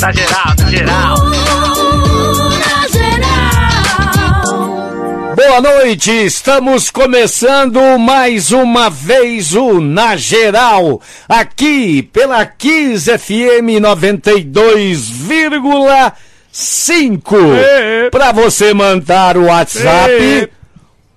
Na geral, na geral. Boa noite, estamos começando mais uma vez o Na Geral, aqui pela Kiss FM 92,5. Para você mandar o WhatsApp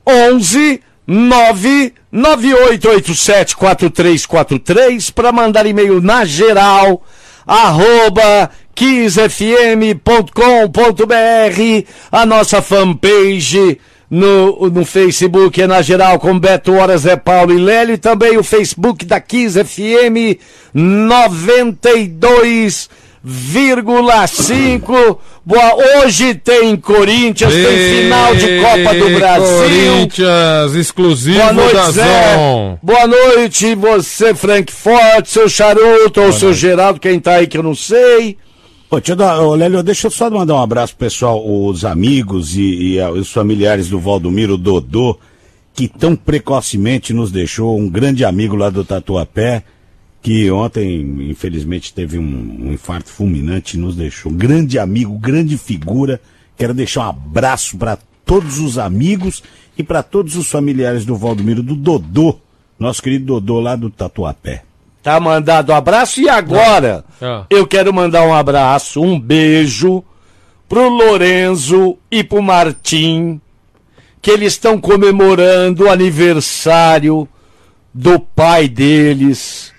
11 998874343 para mandar e-mail na geral arroba kissfm.com.br a nossa fanpage no, no Facebook é na geral com Beto Horas é Paulo e Lélio e também o Facebook da Kiss FM 92,5 Boa, hoje tem Corinthians, tem final de Copa do Brasil. Corinthians, exclusivo Boa noite, da Zé. Zon. Boa noite, você, Frank Forte, seu Charuto, ou seu Geraldo, quem tá aí que eu não sei. Ô, dar, ô, Lélio, deixa eu só mandar um abraço pessoal, os amigos e, e, ah, os familiares do Valdomiro Dodô, que tão precocemente nos deixou, um grande amigo lá do Tatuapé, que ontem, infelizmente, teve um, um infarto fulminante e nos deixou. Um grande amigo, grande figura. Quero deixar um abraço para todos os amigos e para todos os familiares do Valdomiro, do Dodô, nosso querido Dodô lá do Tatuapé. Tá mandado um abraço e agora Ah. eu quero mandar um abraço, um beijo pro Lorenzo e pro Martim, que eles estão comemorando o aniversário do pai deles.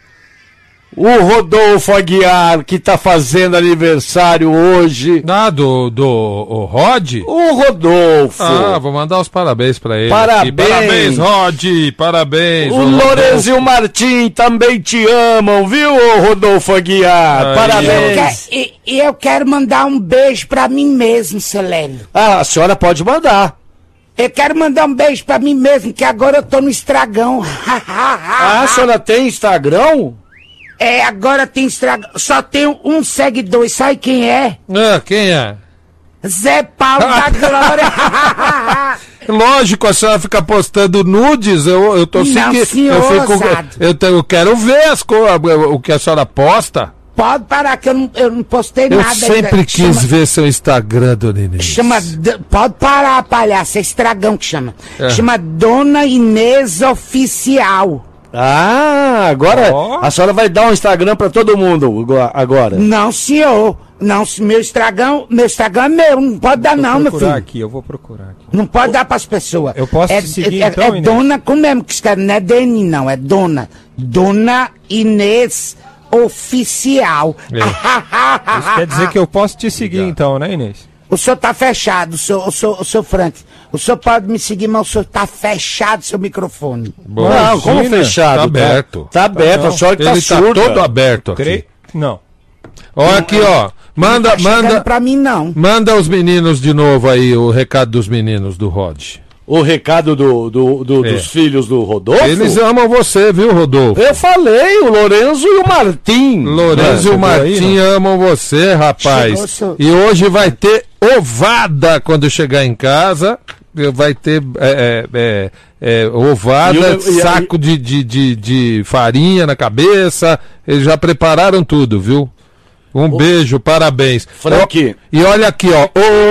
O Rodolfo Aguiar, que tá fazendo aniversário hoje. Ah, do, do o Rod? O Rodolfo. Ah, vou mandar os parabéns pra ele. Parabéns. aqui. Parabéns, Rod. Parabéns. O ô Lourenço e o. Martim também te amam, viu, Rodolfo Aguiar? Aí, Parabéns. Que- E, e eu quero mandar um beijo pra mim mesmo, Selênio. Ah, a senhora pode mandar. Eu quero mandar um beijo pra mim mesmo, que agora eu tô no estragão. Ah, a senhora tem Instagram? É, agora tem estragão. Só tenho um seguidor, sabe quem é? Ah, quem é? Zé Paulo da Glória. Lógico, a senhora fica postando nudes, eu, eu tô Não, seguindo. senhor, Eu, fico, eu, te- eu quero ver as co- o que a senhora posta. Pode parar que eu não, eu não postei Eu nada. sempre ainda. quis Chama- ver seu Instagram, Dona Inês. Chama. Pode parar, palhaço. É estragão que chama. É. Chama Dona Inês Oficial. Ah, agora Ó. a senhora vai dar um Instagram pra todo mundo ago- agora. Não, senhor. Não, se- meu estragão, meu estragão é meu. Não pode dar, não, meu procurar filho. aqui, eu vou procurar aqui. Não pode dar pras pessoas. Eu posso é, te seguir, é, então, é Inês? dona, como mesmo que escreve? Não é Deni, não. É dona. Dona Inês Oficial. Isso quer dizer que eu posso te seguir então, né, Inês? O senhor tá fechado, o senhor, o senhor, o senhor Frank. O senhor pode me seguir, mas o senhor tá fechado, seu microfone. Não, como Imagina, fechado? Tá aberto. Tá, aberto, a senhora que Ele tá tá surda. todo aberto aqui. Cre... Não. Olha aqui, ó. Manda, Não tá manda, pra mim, não. manda os meninos de novo aí, o recado dos meninos do Rod. O recado do, do- do- É. dos filhos do Rodolfo? Eles amam você, viu, Rodolfo? Eu falei, o Lorenzo e o Martim. Lourenço e o chegou aí, Martim amam você, rapaz. Chegou, seu- E hoje vai ter ovada quando chegar em casa. Vai ter é, é, é, é, ovada, E e a- saco de, de, de, de farinha na cabeça. Eles já prepararam tudo, viu? Um beijo, parabéns. Frank. Ó, E olha aqui, ó.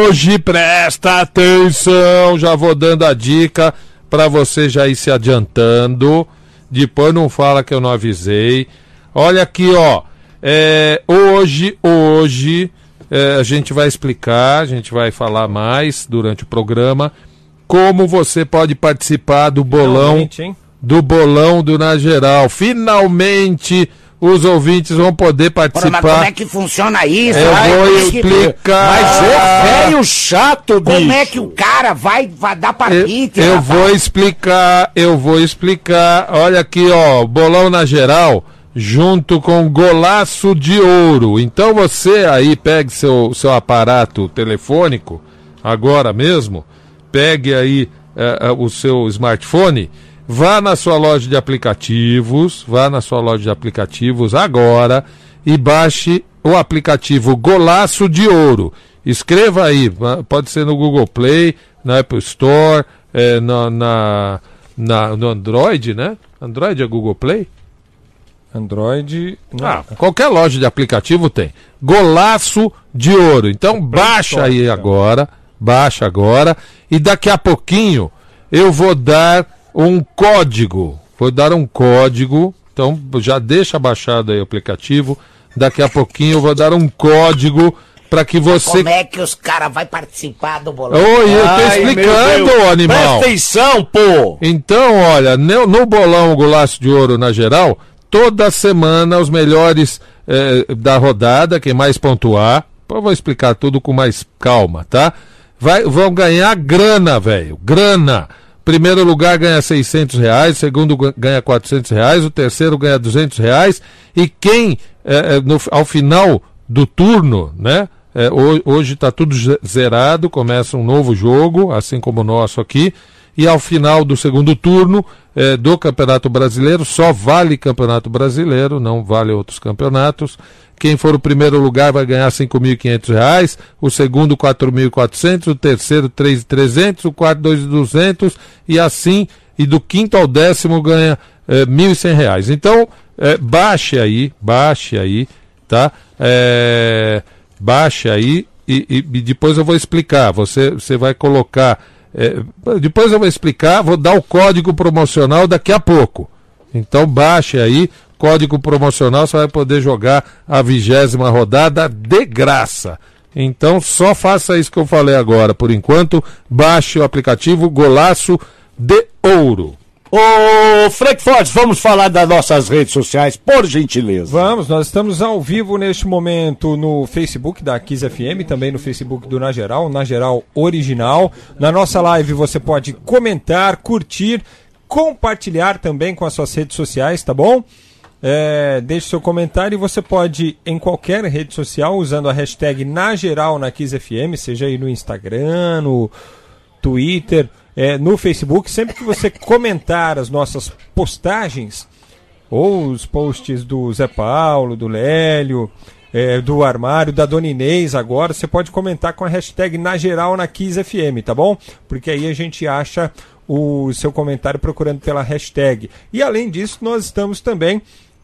Hoje presta atenção. Já vou dando a dica pra você já ir se adiantando. Depois não fala que eu não avisei. Olha aqui, ó. É, hoje, hoje, é, a gente vai explicar, a gente vai falar mais durante o programa como você pode participar do bolão do bolão do Na Geral. Finalmente os ouvintes vão poder Ora, mas como participar. é que funciona isso? Eu Ai, vou é que- explicar. Mas é velho chato, bicho. Como é que o cara vai, vai dar Eu, palpite? eu rapaz? vou explicar, eu vou explicar. Olha aqui, ó, bolão na geral, junto com golaço de ouro. Então você aí pegue seu, seu aparato telefônico, agora mesmo, pegue aí eh, eh, o seu smartphone, vá na sua loja de aplicativos, vá na sua loja de aplicativos agora e baixe o aplicativo Golaço de Ouro. Escreva aí, pode ser no Google Play, na Apple Store, eh, na, na, na- no Android, né? Android é Google Play? Android. Não. Ah, qualquer loja de aplicativo tem. Golaço de ouro. Então baixa aí agora, baixa agora e daqui a pouquinho eu vou dar um código. Vou dar um código. Então já deixa baixado aí o aplicativo. Daqui a pouquinho eu vou dar um código para que você Como é que os caras vão participar do bolão? Oi, eu tô Ai, explicando, Deus. animal. Presta atenção, pô! Então, olha, no, no bolão Golaço de Ouro na geral, toda semana os melhores eh, da rodada, quem mais pontuar, eu vou explicar tudo com mais calma, tá? Vai, vão ganhar grana, velho, grana. Primeiro lugar ganha 600 reais, segundo ga- ganha 400 reais, o terceiro ganha 200 reais e quem eh, eh, no- ao final do turno, né? ho- hoje está tudo ze- zerado, começa um novo jogo, assim como o nosso aqui e ao final do segundo turno eh, do Campeonato Brasileiro, só vale Campeonato Brasileiro, não vale outros campeonatos. Quem for o primeiro lugar vai ganhar 5.500 reais, o segundo R$ 4.400, o terceiro R$ 3.300, o quarto R$ 2.200 e assim, e do quinto ao décimo ganha eh, 1.100 reais. Então, eh, baixe aí, baixe aí, tá? Eh, baixe aí e, e- e depois eu vou explicar. Você, você vai colocar. é, depois eu vou explicar, vou dar o código promocional daqui a pouco. Então baixe aí, código promocional, você vai poder jogar a vigésima rodada de graça. Então só faça isso que eu falei agora. Por enquanto, baixe o aplicativo Golaço de Ouro. Ô, Frank Fortes, vamos falar das nossas redes sociais, por gentileza. Vamos, nós estamos ao vivo neste momento no Facebook da Kiss FM, também no Facebook do Na Geral, Na Geral Original. Na nossa live você pode comentar, curtir, compartilhar também com as suas redes sociais, tá bom? É, deixe seu comentário e você pode, em qualquer rede social, usando a hashtag Na Geral na Kiss FM, seja aí no Instagram, no Twitter, é, no Facebook, sempre que você comentar as nossas postagens, ou os posts do Zé Paulo, do Lélio, é, do Armário, da Dona Inês agora, você pode comentar com a hashtag na geral na Kiss FM, tá bom? Porque aí a gente acha o seu comentário procurando pela hashtag. E além disso, nós estamos também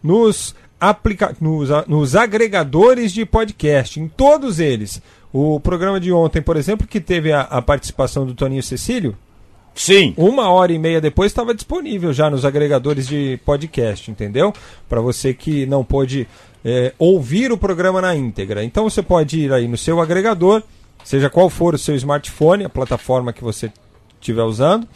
nos, aplica nos, nos agregadores de podcast, em todos eles. O programa de ontem, por exemplo, que teve a, a participação do Toninho Cecílio, Sim. uma hora e meia depois estava disponível já nos agregadores de podcast, entendeu? Para você que não pôde é, ouvir o programa na íntegra. Então você pode ir aí no seu agregador, seja qual for o seu smartphone, a plataforma que você estiver usando,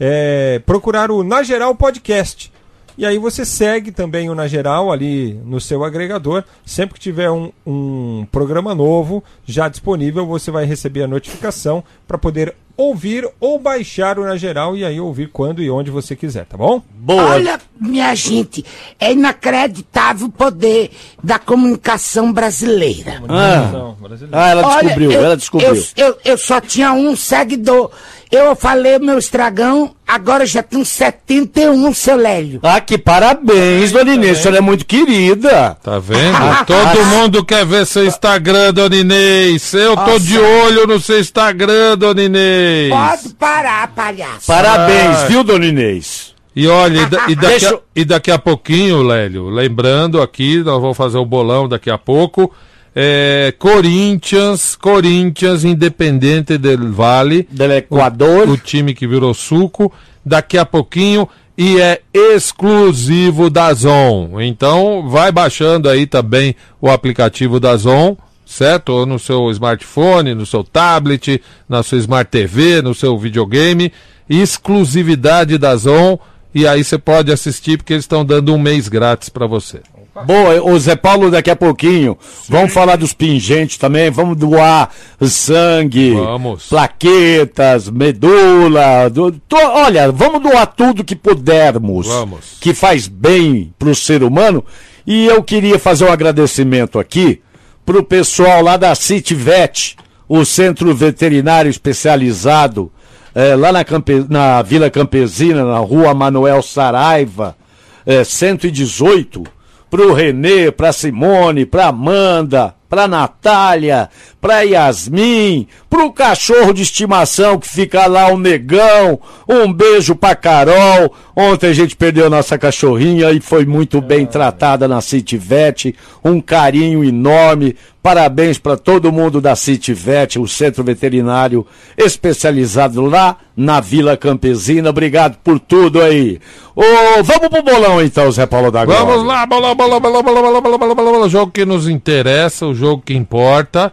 é, procurar o Na Geral Podcast. E aí você segue também o Na Geral ali no seu agregador. Sempre que tiver um, um programa novo já disponível, você vai receber a notificação para poder ouvir ou baixar o Na Geral e aí ouvir quando e onde você quiser, tá bom? Boa. Olha, minha gente, é inacreditável o poder da comunicação brasileira. Ah, ah, ela Olha, descobriu, eu, ela descobriu. Eu, eu, eu só tinha um seguidor. Eu falei meu estragão, agora já tenho 71, seu Lélio. Ah, que parabéns, dona Inês, a senhora é muito querida. Tá vendo? Todo mundo quer ver seu Instagram, Dona Inês. Eu tô Nossa. de olho no seu Instagram, Dona Inês. Pode parar, palhaço. Parabéns, Ah. viu, dona Inês? E olha, e, da- e daqui Deixa a, e daqui a pouquinho, Lélio, lembrando aqui, nós vamos fazer o bolão daqui a pouco. É, Corinthians, Corinthians, Independente del Vale. Del Equador. O, o time que virou suco. Daqui a pouquinho. E é exclusivo da Zon. Então, vai baixando aí também o aplicativo da Zon, certo? Ou no seu smartphone, no seu tablet, na sua Smart TV, no seu videogame. Exclusividade da Zon. E aí você pode assistir porque eles estão dando um mês grátis para você. Boa, o Zé Paulo daqui a pouquinho. Vamos falar dos pingentes também, vamos doar sangue, Vamos. plaquetas, medula. do- to- olha, vamos doar tudo que pudermos. Vamos. Que faz bem pro ser humano. E eu queria fazer um agradecimento aqui pro pessoal lá da CityVet, o centro veterinário especializado, eh, lá na, Campe- na Vila Campesina, na rua Manuel Saraiva, eh, 118, pro Renê, pra Simone, pra Amanda, pra Natália, pra Yasmin, pro cachorro de estimação que fica lá, o negão. Um beijo pra Carol. Ontem a gente perdeu nossa cachorrinha e foi muito bem tratada na City Vet. Um carinho enorme. Parabéns para todo mundo da City Vet, o centro veterinário especializado lá na Vila Campesina. Obrigado por tudo aí. Ô, vamos pro bolão então, Zé Paulo da. Vamos lá, bolão, bolão, bolão, bolão, bolão, bolão, bolão, bolão, jogo que nos interessa, o jogo que importa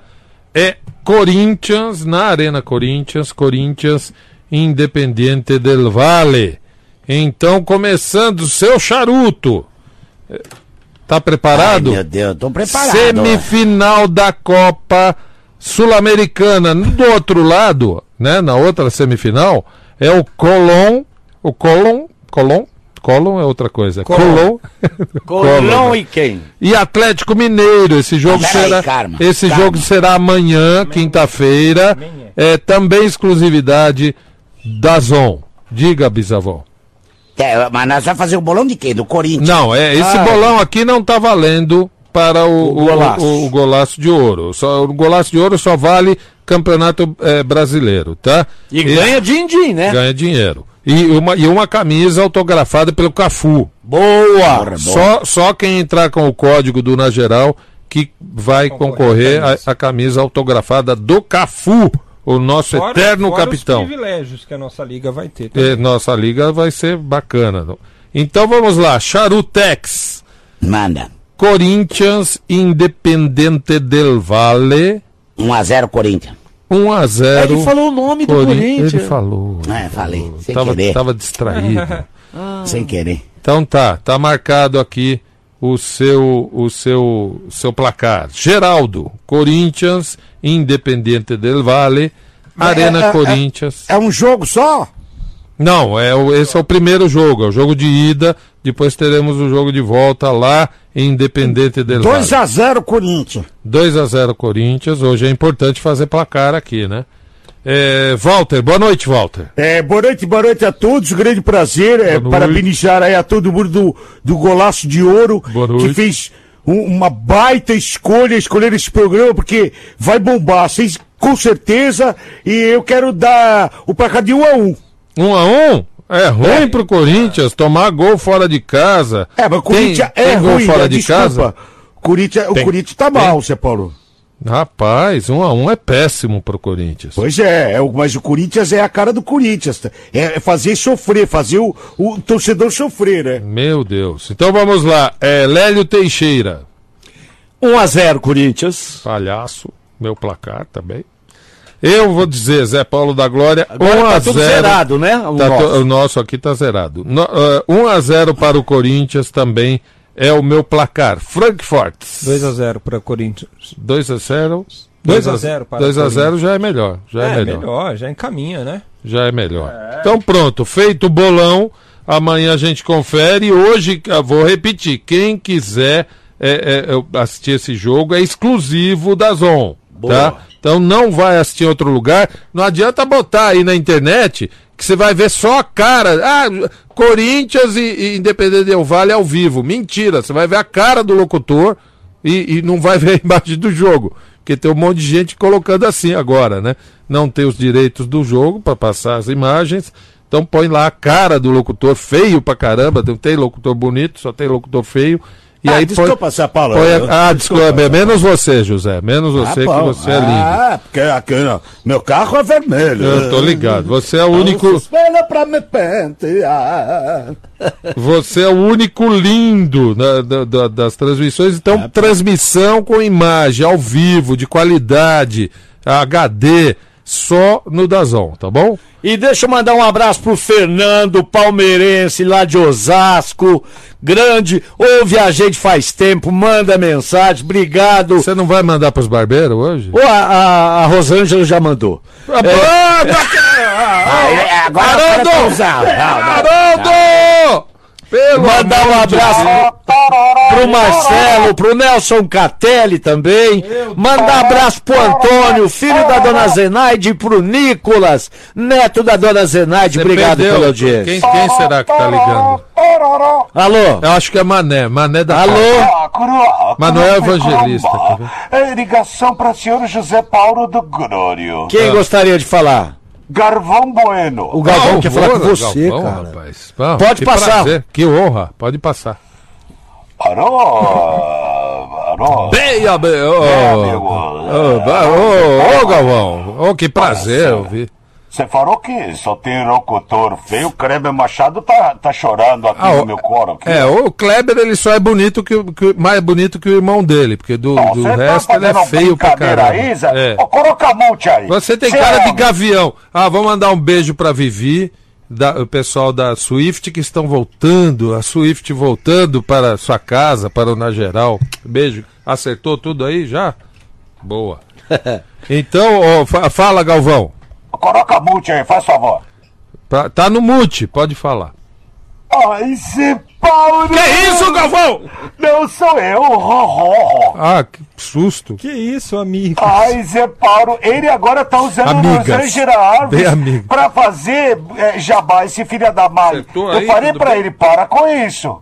é Corinthians, na Arena Corinthians, Corinthians Independiente del Vale. Então, começando o seu charuto. Tá preparado? Ai, meu Deus, tô preparado. Semifinal da Copa Sul-Americana. Do outro lado, né, na outra semifinal, é o Colón, o Colón, Colón, Colón é outra coisa. Colón. Colão e quem? E Atlético Mineiro, esse jogo será calma, esse jogo será amanhã, quinta-feira. É também exclusividade da Zon. Diga, bisavó. É, mas nós vamos fazer o bolão de quem? Do Corinthians? Não, é esse Ah. bolão aqui não tá valendo para o, O golaço. o- o golaço de ouro. Só, o golaço de ouro só vale campeonato eh, brasileiro, tá? E ganha din-din, né? ganha dinheiro. E uma, e uma camisa autografada pelo Cafu. Boa! Porra, bom. Só, só quem entrar com o código do Na Geral que vai Concorrer concorrer à à camisa. autografada do Cafu, o nosso Fora- eterno fora capitão. Os privilégios que a nossa liga vai ter. também. É, nossa liga vai ser bacana. Então vamos lá, Charutex, Manda. Corinthians Independente del Valle, 1x0 Corinthians. 1 a 0. Ele falou o nome do Cori- Corinthians. Ele falou. É, falei, sem Tava, querer. tava distraído. Sem querer. Então tá, tá marcado aqui o seu o seu seu placar. Geraldo, Corinthians, Independente del Valle, Arena é, é, Corinthians. É um jogo só? Não, é o, esse é o primeiro jogo, é o jogo de ida, depois teremos o jogo de volta lá em Independente del Valle. 2x0 Corinthians. 2 a 0 Corinthians, hoje é importante fazer placar aqui, né? É, Walter, boa noite, Walter. É, boa noite, boa noite a todos. Grande prazer é, parabenizar aí a todo mundo do, do Golaço de Ouro, que fez um- uma baita escolha, escolher esse programa, porque vai bombar, vocês, com certeza. E eu quero dar o placar de 1 a 1 Um a um? É ruim pro Corinthians tomar gol fora de casa. É, mas o Corinthians Tem- é tem gol ruim, fora né? de desculpa. casa? O Corinthians, o. Corinthians tá mal, Zé Paulo. Rapaz, um a um é péssimo pro Corinthians. Pois é, é mas o Corinthians é a cara do Corinthians. tá? É, é fazer sofrer, fazer o, o torcedor sofrer, né? Meu Deus. Então vamos lá. É, Lélio Teixeira. 1x0 Corinthians. Palhaço. Meu placar também. Eu vou dizer, Zé Paulo da Glória, Agora 1 a tá tudo 0. zerado, né? O Tá to- nosso. o nosso aqui tá zerado. No, ah, 1 a 0 para o Corinthians também é o meu placar. Frankfurt. 2x0 para Corinthians. 2 a 0. 2 a 0 para 2 a 0 Corinthians. já é melhor. Já é, É, melhor. melhor. já encaminha, né? Já é melhor. Então pronto, feito o bolão. Amanhã a gente confere. Hoje, eu vou repetir: quem quiser é, é, é, assistir esse jogo é exclusivo da Zon. Tá? Então não vai assistir em outro lugar. Não adianta botar aí na internet que você vai ver só a cara. Ah, Corinthians e, e Independente Del Vale ao vivo. Mentira, você vai ver a cara do locutor e, e não vai ver a imagem do jogo. Porque tem um monte de gente colocando assim agora, né? Não tem os direitos do jogo para passar as imagens. Então põe lá a cara do locutor feio pra caramba. Não tem locutor bonito, só tem locutor feio. E Ah, aí desculpa, põe, Paulo. põe a- ah, desculpa, é menos você, José. Menos você, que bom. você é lindo. Ah, porque aqui, meu carro é vermelho. Eu tô ligado. Você é o único. Espera pra me pentear. Você é o único lindo né, da- da- das transmissões. Então, transmissão com imagem, ao vivo, de qualidade, HD, só no Dazon, tá bom? E deixa eu mandar um abraço pro Fernando, palmeirense lá de Osasco, grande, ouve a gente faz tempo, manda mensagem, obrigado. Você não vai mandar pros barbeiros hoje? Ô, a, a, a Rosângela já mandou. Ah, pronto! Ah, é, agora o cara usando. Haroldo! Pelo Mandar um de abraço pro Marcelo, pro Nelson Catelli também. Mandar abraço pro Antônio, filho da dona Zenaide, pro Nicolas, neto da dona Zenaide. Você Obrigado perdeu. pela audiência. Quem, quem será que tá ligando? Alô? Eu acho que é Mané, Mané da Alô? Ah, Manuel Evangelista. É ligação para o senhor José Paulo do Glório. Quem gostaria de falar? Garvão Bueno. O Galvão quer falar com você, Galvão, cara. rapaz. Bom, Pode que passar. prazer, Que honra, pode passar. Alô, alô. Bem, ô, amigo. ô, ba- ô, ô, Galvão, ô, que prazer ouvir. Você falou que só tem locutor feio. O Kleber Machado tá, tá chorando aqui Ah, no meu coro. Aqui. É, o Kleber ele só é bonito que, o- que- mais bonito que o irmão dele, porque do, Não, do você resto tá ele é feio pra caramba. Aí, Zé? É. Ô, coloca a multa aí. Você tem Cê cara é de gavião. Ah, vamos mandar um beijo pra Vivi, da- o pessoal da Swift que estão voltando, a Swift voltando para sua casa, para o Na Geral. Beijo. Acertou tudo aí já? Boa. Então, ó, fa- fala, Galvão. Coloca a multa aí, faz favor. Tá, tá no mute, pode falar. Ai, Zé Paulo! Que isso, Galvão? Não sou eu, ho. Ah, que susto. Que isso, amigo? Ai, Zé Paulo, ele agora tá usando Amigas. Rosângela Alves amigo. pra fazer é, jabá, esse filho da mãe. Acertou Eu aí, falei pra bem? ele, para com isso.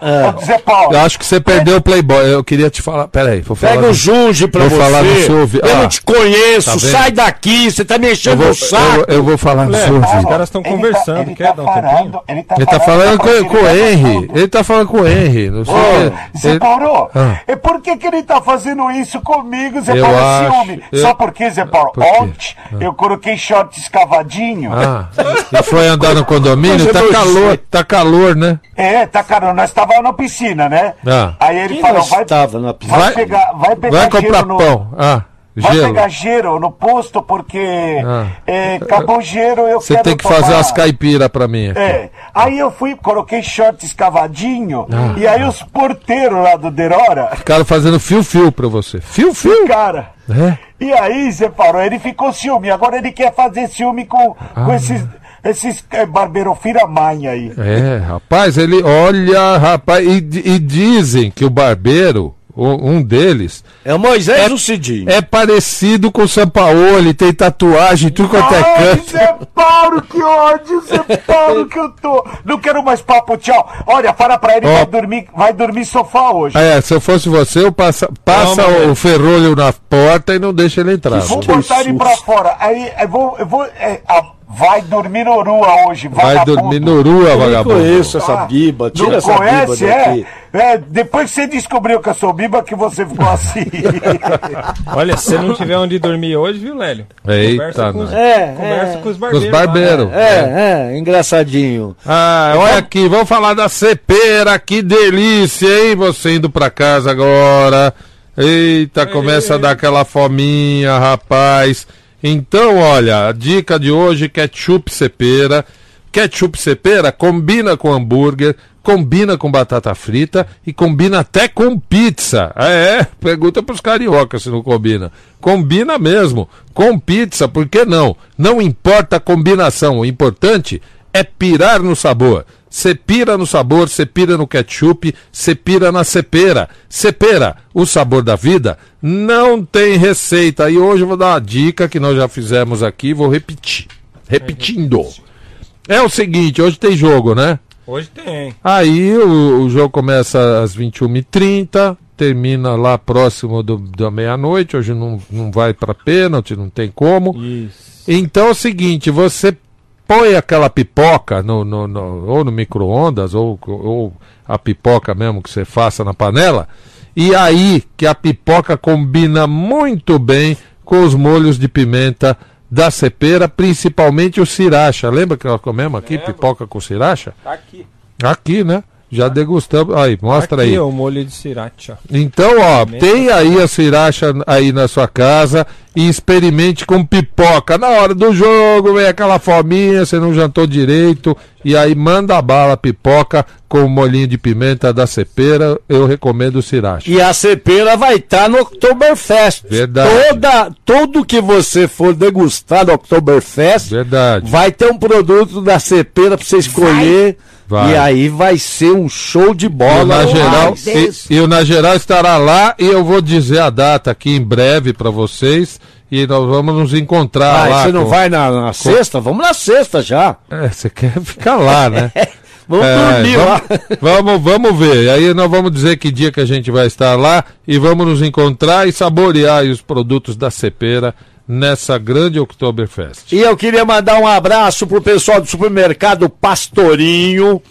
Ô, Zé Paulo, Eu acho que você perdeu o Playboy. Eu queria te falar. Peraí, vou falar. Pega o Junge pra Vou você. falar no seu ouvido. Eu Ah, não te conheço, tá sai daqui, você tá me Eu enchendo vou, o saco. eu, eu vou falar no seu Os ouvido. caras estão ele conversando, ele quer dar um tempinho? falando, ele tá Ele tá falando pra com, com o tá Henry. falando. Ele tá falando com o Henry. Não sei o quê. Zé Ele- Paulo, Ah. e por que, que ele tá fazendo isso comigo, Zé Eu Paulo? acho- Ciúme. eu- Só porque, Zé Paulo, Por ontem eu coloquei short escavadinho. Ah, e foi andar no condomínio? Coisa Tá calor, tá calor, né? É, tá caro, nós tava na piscina, né? Ah. Aí ele Quem falou, vai, estava na piscina? vai, pegar, vai pegar Vai comprar gelo no, pão. Ah, Vai gelo. pegar gelo no posto porque Ah. é, acabou o gelo, eu Você tem que tomar. fazer umas caipiras pra mim. aqui. É, aí eu fui, coloquei short escavadinho, Ah. e aí os porteiros lá do Derora, Ficaram fazendo fio-fio pra você. Fio-fio? cara, É? e aí, Zé Paulo, ele ficou ciúme, agora ele quer fazer ciúme com, Ah. com esses, esses é, barbeirofira mãe aí. É, rapaz, ele olha, rapaz, e, e dizem que o barbeiro, o- um deles, É o Moisés o Cidinho. é parecido com o Sampaoli, tem tatuagem, tudo quanto é canto. Zé Paulo, que ódio, Zé Paulo, que eu tô. Não quero mais papo, tchau. Olha, fala pra ele, Ó. vai dormir, vai dormir sofá hoje. É, se eu fosse você, eu passa, passa Calma, o ferrolho na porta e não deixa ele entrar. Vou botar ele pra fora. Aí eu vou. Eu vou é, ah, vai dormir no Rua hoje. Vai vagabundo. dormir no rua, Eu não vagabundo. conheço essa Ah, biba, tira Não essa conhece, biba é? daqui. é? Depois que você descobriu que eu sou biba, que você ficou assim. Olha, se você não tiver onde dormir hoje, viu, Lélio? Eita, conversa com os. É, conversa é. com os Com barbeiros. os lá, barbeiros. né? É, é, engraçadinho. Ah, olha aqui, vamos falar da cepeira, que delícia, hein? Você indo pra casa agora. Eita, começa a dar aquela fominha, rapaz. Então, olha, a dica de hoje, ketchup cepeira. Ketchup cepeira combina com hambúrguer, combina com batata frita e combina até com pizza. É, é, pergunta pros cariocas se não combina. Combina mesmo, com pizza, por que não? Não importa a combinação, o importante é pirar no sabor. Você pira no sabor, você pira no ketchup, você pira na cepera. Cepera, o sabor da vida, não tem receita. E hoje eu vou dar uma dica que nós já fizemos aqui, vou repetir. Repetindo. É o seguinte, hoje tem jogo, né? Hoje tem. Aí o, o jogo começa às 21h30, termina lá próximo do, da meia-noite. Hoje não, não vai para pênalti, não tem como. Isso. Então é o seguinte, você põe aquela pipoca no, no- no- ou no micro-ondas, ou, ou a pipoca mesmo que você faça na panela, e aí que a pipoca combina muito bem com os molhos de pimenta da cepera, principalmente o sriracha. Lembra que nós comemos aqui pipoca com sriracha? Tá aqui. Aqui, né? Já degustamos. Aí, mostra aqui, aí. ó, o molho de sriracha. Então, ó, tem aí a sriracha aí na sua casa e experimente com pipoca. Na hora do jogo, vem aquela fominha, você não jantou direito E aí manda a bala pipoca com o molhinho de pimenta da cepera. Eu recomendo o Sriracha. E a cepera vai estar no Oktoberfest. Verdade. Toda, tudo que você for degustar no Oktoberfest, Verdade. vai ter um produto da cepera pra você escolher. Vai. E aí vai ser um show de bola. na geral, e, e o na geral estará lá e eu vou dizer a data aqui em breve para vocês e nós vamos nos encontrar Ah, lá. você não com- vai na, na sexta? Vamos na sexta já. É, você quer ficar lá, né? Vamos É, dormir lá. vamos, vamos, vamos ver. Aí nós vamos dizer que dia que a gente vai estar lá e vamos nos encontrar e saborear os produtos da Cepera nessa grande Oktoberfest. E eu queria mandar um abraço pro pessoal do supermercado Pastorinho,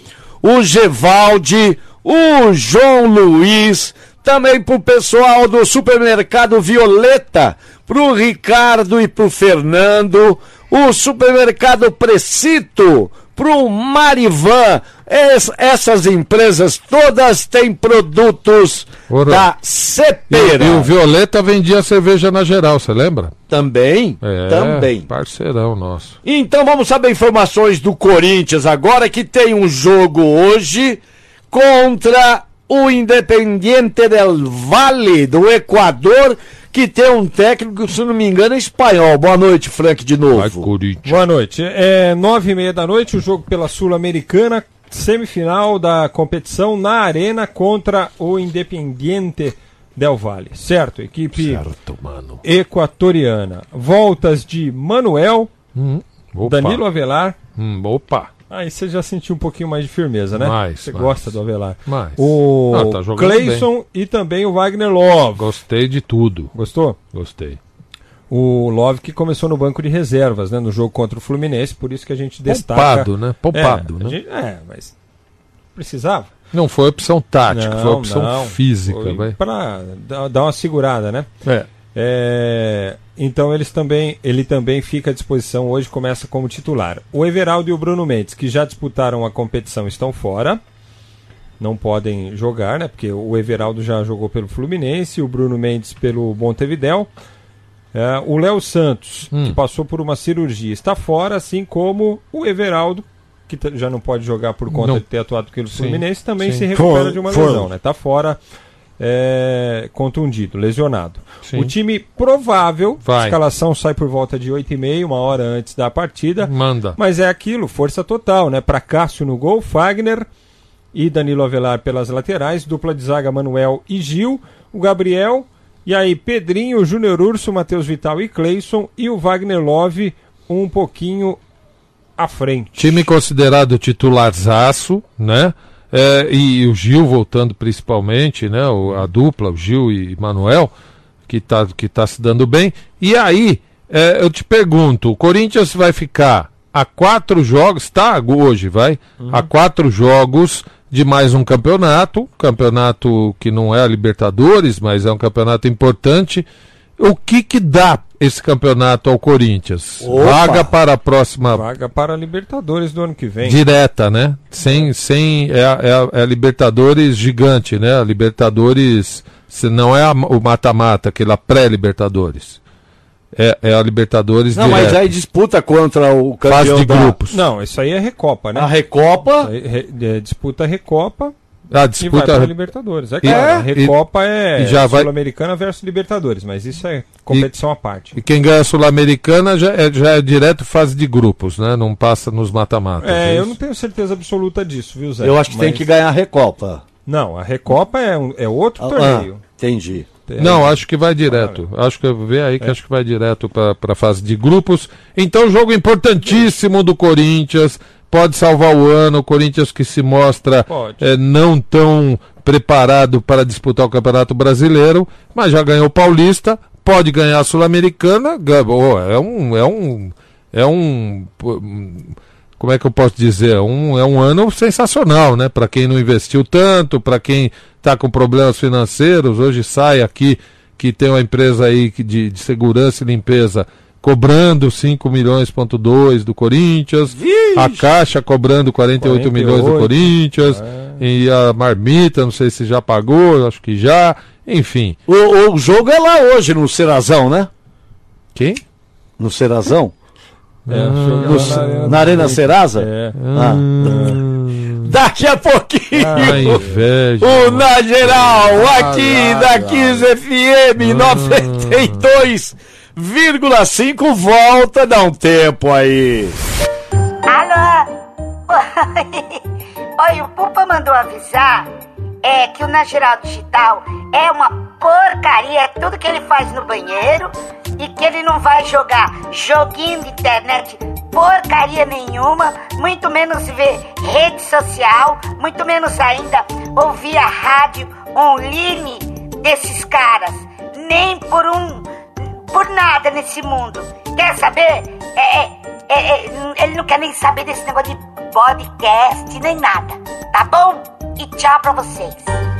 o Gevaldi, o João Luiz, também pro pessoal do supermercado Violeta, pro Ricardo e pro Fernando, o supermercado Precito, pro Marivan. Es- essas empresas todas têm produtos Ora. da E, Cepera. e o Violeta vendia cerveja na geral, você lembra? Também, É, também. Parceirão nosso. Então vamos saber informações do Corinthians agora que tem um jogo hoje contra o Independiente del Valle do Equador, que tem um técnico, se não me engano, é espanhol. Boa noite, Frank, de Vai, novo. Corinthians. Boa noite. É nove e meia da noite, o jogo pela Sul-Americana, semifinal da competição na Arena contra o Independiente Del Valle. Certo, equipe Certo, mano. equatoriana. Voltas de Manuel, Hum. Danilo Avelar. Hum, opa. Aí você já sentiu um pouquinho mais de firmeza, né? Mais, você mais. gosta do Avelar. Mais. O Ah, tá Cleison e também o Wagner Love. Gostei de tudo. Gostou? Gostei. O Love que começou no banco de reservas, né? No jogo contra o Fluminense, por isso que a gente destaca. Poupado, né? Poupado, é, né? gente- é, mas precisava. Não foi opção tática, foi opção não. física, dar dar uma segurada, né? É. É, então eles também, ele também fica à disposição hoje, começa como titular. O Everaldo e o Bruno Mendes, que já disputaram a competição, estão fora. Não podem jogar, né? Porque o Everaldo já jogou pelo Fluminense, o Bruno Mendes pelo Montevidéu. É, o Léo Santos, Hum. que passou por uma cirurgia, está fora, assim como o Everaldo, que já não pode jogar por conta Não. de ter atuado pelo Fluminense, também sim. se recupera Foi- de uma lesão, né? Tá fora, é, contundido, lesionado. Sim. O time provável, Vai. a escalação sai por volta de 8 e meia, uma hora antes da partida. Manda. Mas é aquilo, força total, né? Para Cássio no gol, Fagner e Danilo Avelar pelas laterais, dupla de zaga Manuel e Gil, o Gabriel, e aí Pedrinho, Júnior Urso, Matheus Vital e Cleison, e o Wagner Love um pouquinho à frente. Time considerado titularzaço, né? É, e, o Gil voltando principalmente, né? O- a dupla, o Gil e Manuel, que tá, que tá se dando bem. E aí, é, eu te pergunto, o Corinthians vai ficar a quatro jogos, tá? Hoje, vai? A quatro jogos de mais um campeonato, campeonato que não é a Libertadores, mas é um campeonato importante. O que que dá esse campeonato ao Corinthians? Opa! Vaga para a próxima Vaga para a Libertadores do ano que vem. direta, né? Sem, sem é, a- é, é a Libertadores gigante, né? A Libertadores se não é a- o mata-mata, aquela pré-Libertadores. É, é a Libertadores Não, mas direta. aí disputa contra o fase campeão de da- grupos. Não, isso aí é Recopa, né? A Recopa. Re- é, disputa a Recopa A e vai disputa para a Libertadores. É E- claro, a e- Recopa é e já vai- Sul-Americana versus Libertadores, mas isso é competição à parte. e quem ganha a Sul-Americana já é, já é direto fase de grupos, né? Não passa nos mata-matas. É, eu isso? não tenho certeza absoluta disso, viu, Zé? Eu acho que tem Mas- que ganhar a Recopa. Não, a Recopa é, um- é outro Ah, torneio. entendi. É, Não, acho que vai direto. Acho que vê aí que acho que vai direto para a fase de grupos. Então, jogo importantíssimo do Corinthians. Pode salvar o ano. O Corinthians que se mostra eh, não tão preparado para disputar o Campeonato Brasileiro, mas já ganhou o Paulista. Pode ganhar a Sul-Americana. É um. É um. É um. Como é que eu posso dizer? É um, é um ano sensacional, né? Para quem não investiu tanto, para quem está com problemas financeiros. Hoje sai aqui que tem uma empresa aí de, de segurança e limpeza cobrando 5 milhões ponto dois do Corinthians, a Caixa cobrando 48, milhões do 48, Corinthians, e a Marmita, não sei se já pagou, acho que já, enfim. O, o jogo é lá hoje no Cerazão, né? Quem? No Cerazão. É, No- na Arena na Arena Serasa? É. Ah. Daqui a pouquinho. A inveja. O Na Geral, aqui da ai. 15 FM 92,5 volta, dá um tempo aí. Alô? Oi, o Pupa mandou avisar é, que o Na Geral Digital é uma porcaria, é tudo que ele faz no banheiro e que ele não vai jogar joguinho de internet porcaria nenhuma, muito menos ver rede social, muito menos ainda ouvir a rádio online desses caras, nem por um por nada nesse mundo. Quer saber? É, é, é, é, ele não quer nem saber desse negócio de podcast, nem nada. Tá bom? E tchau pra vocês.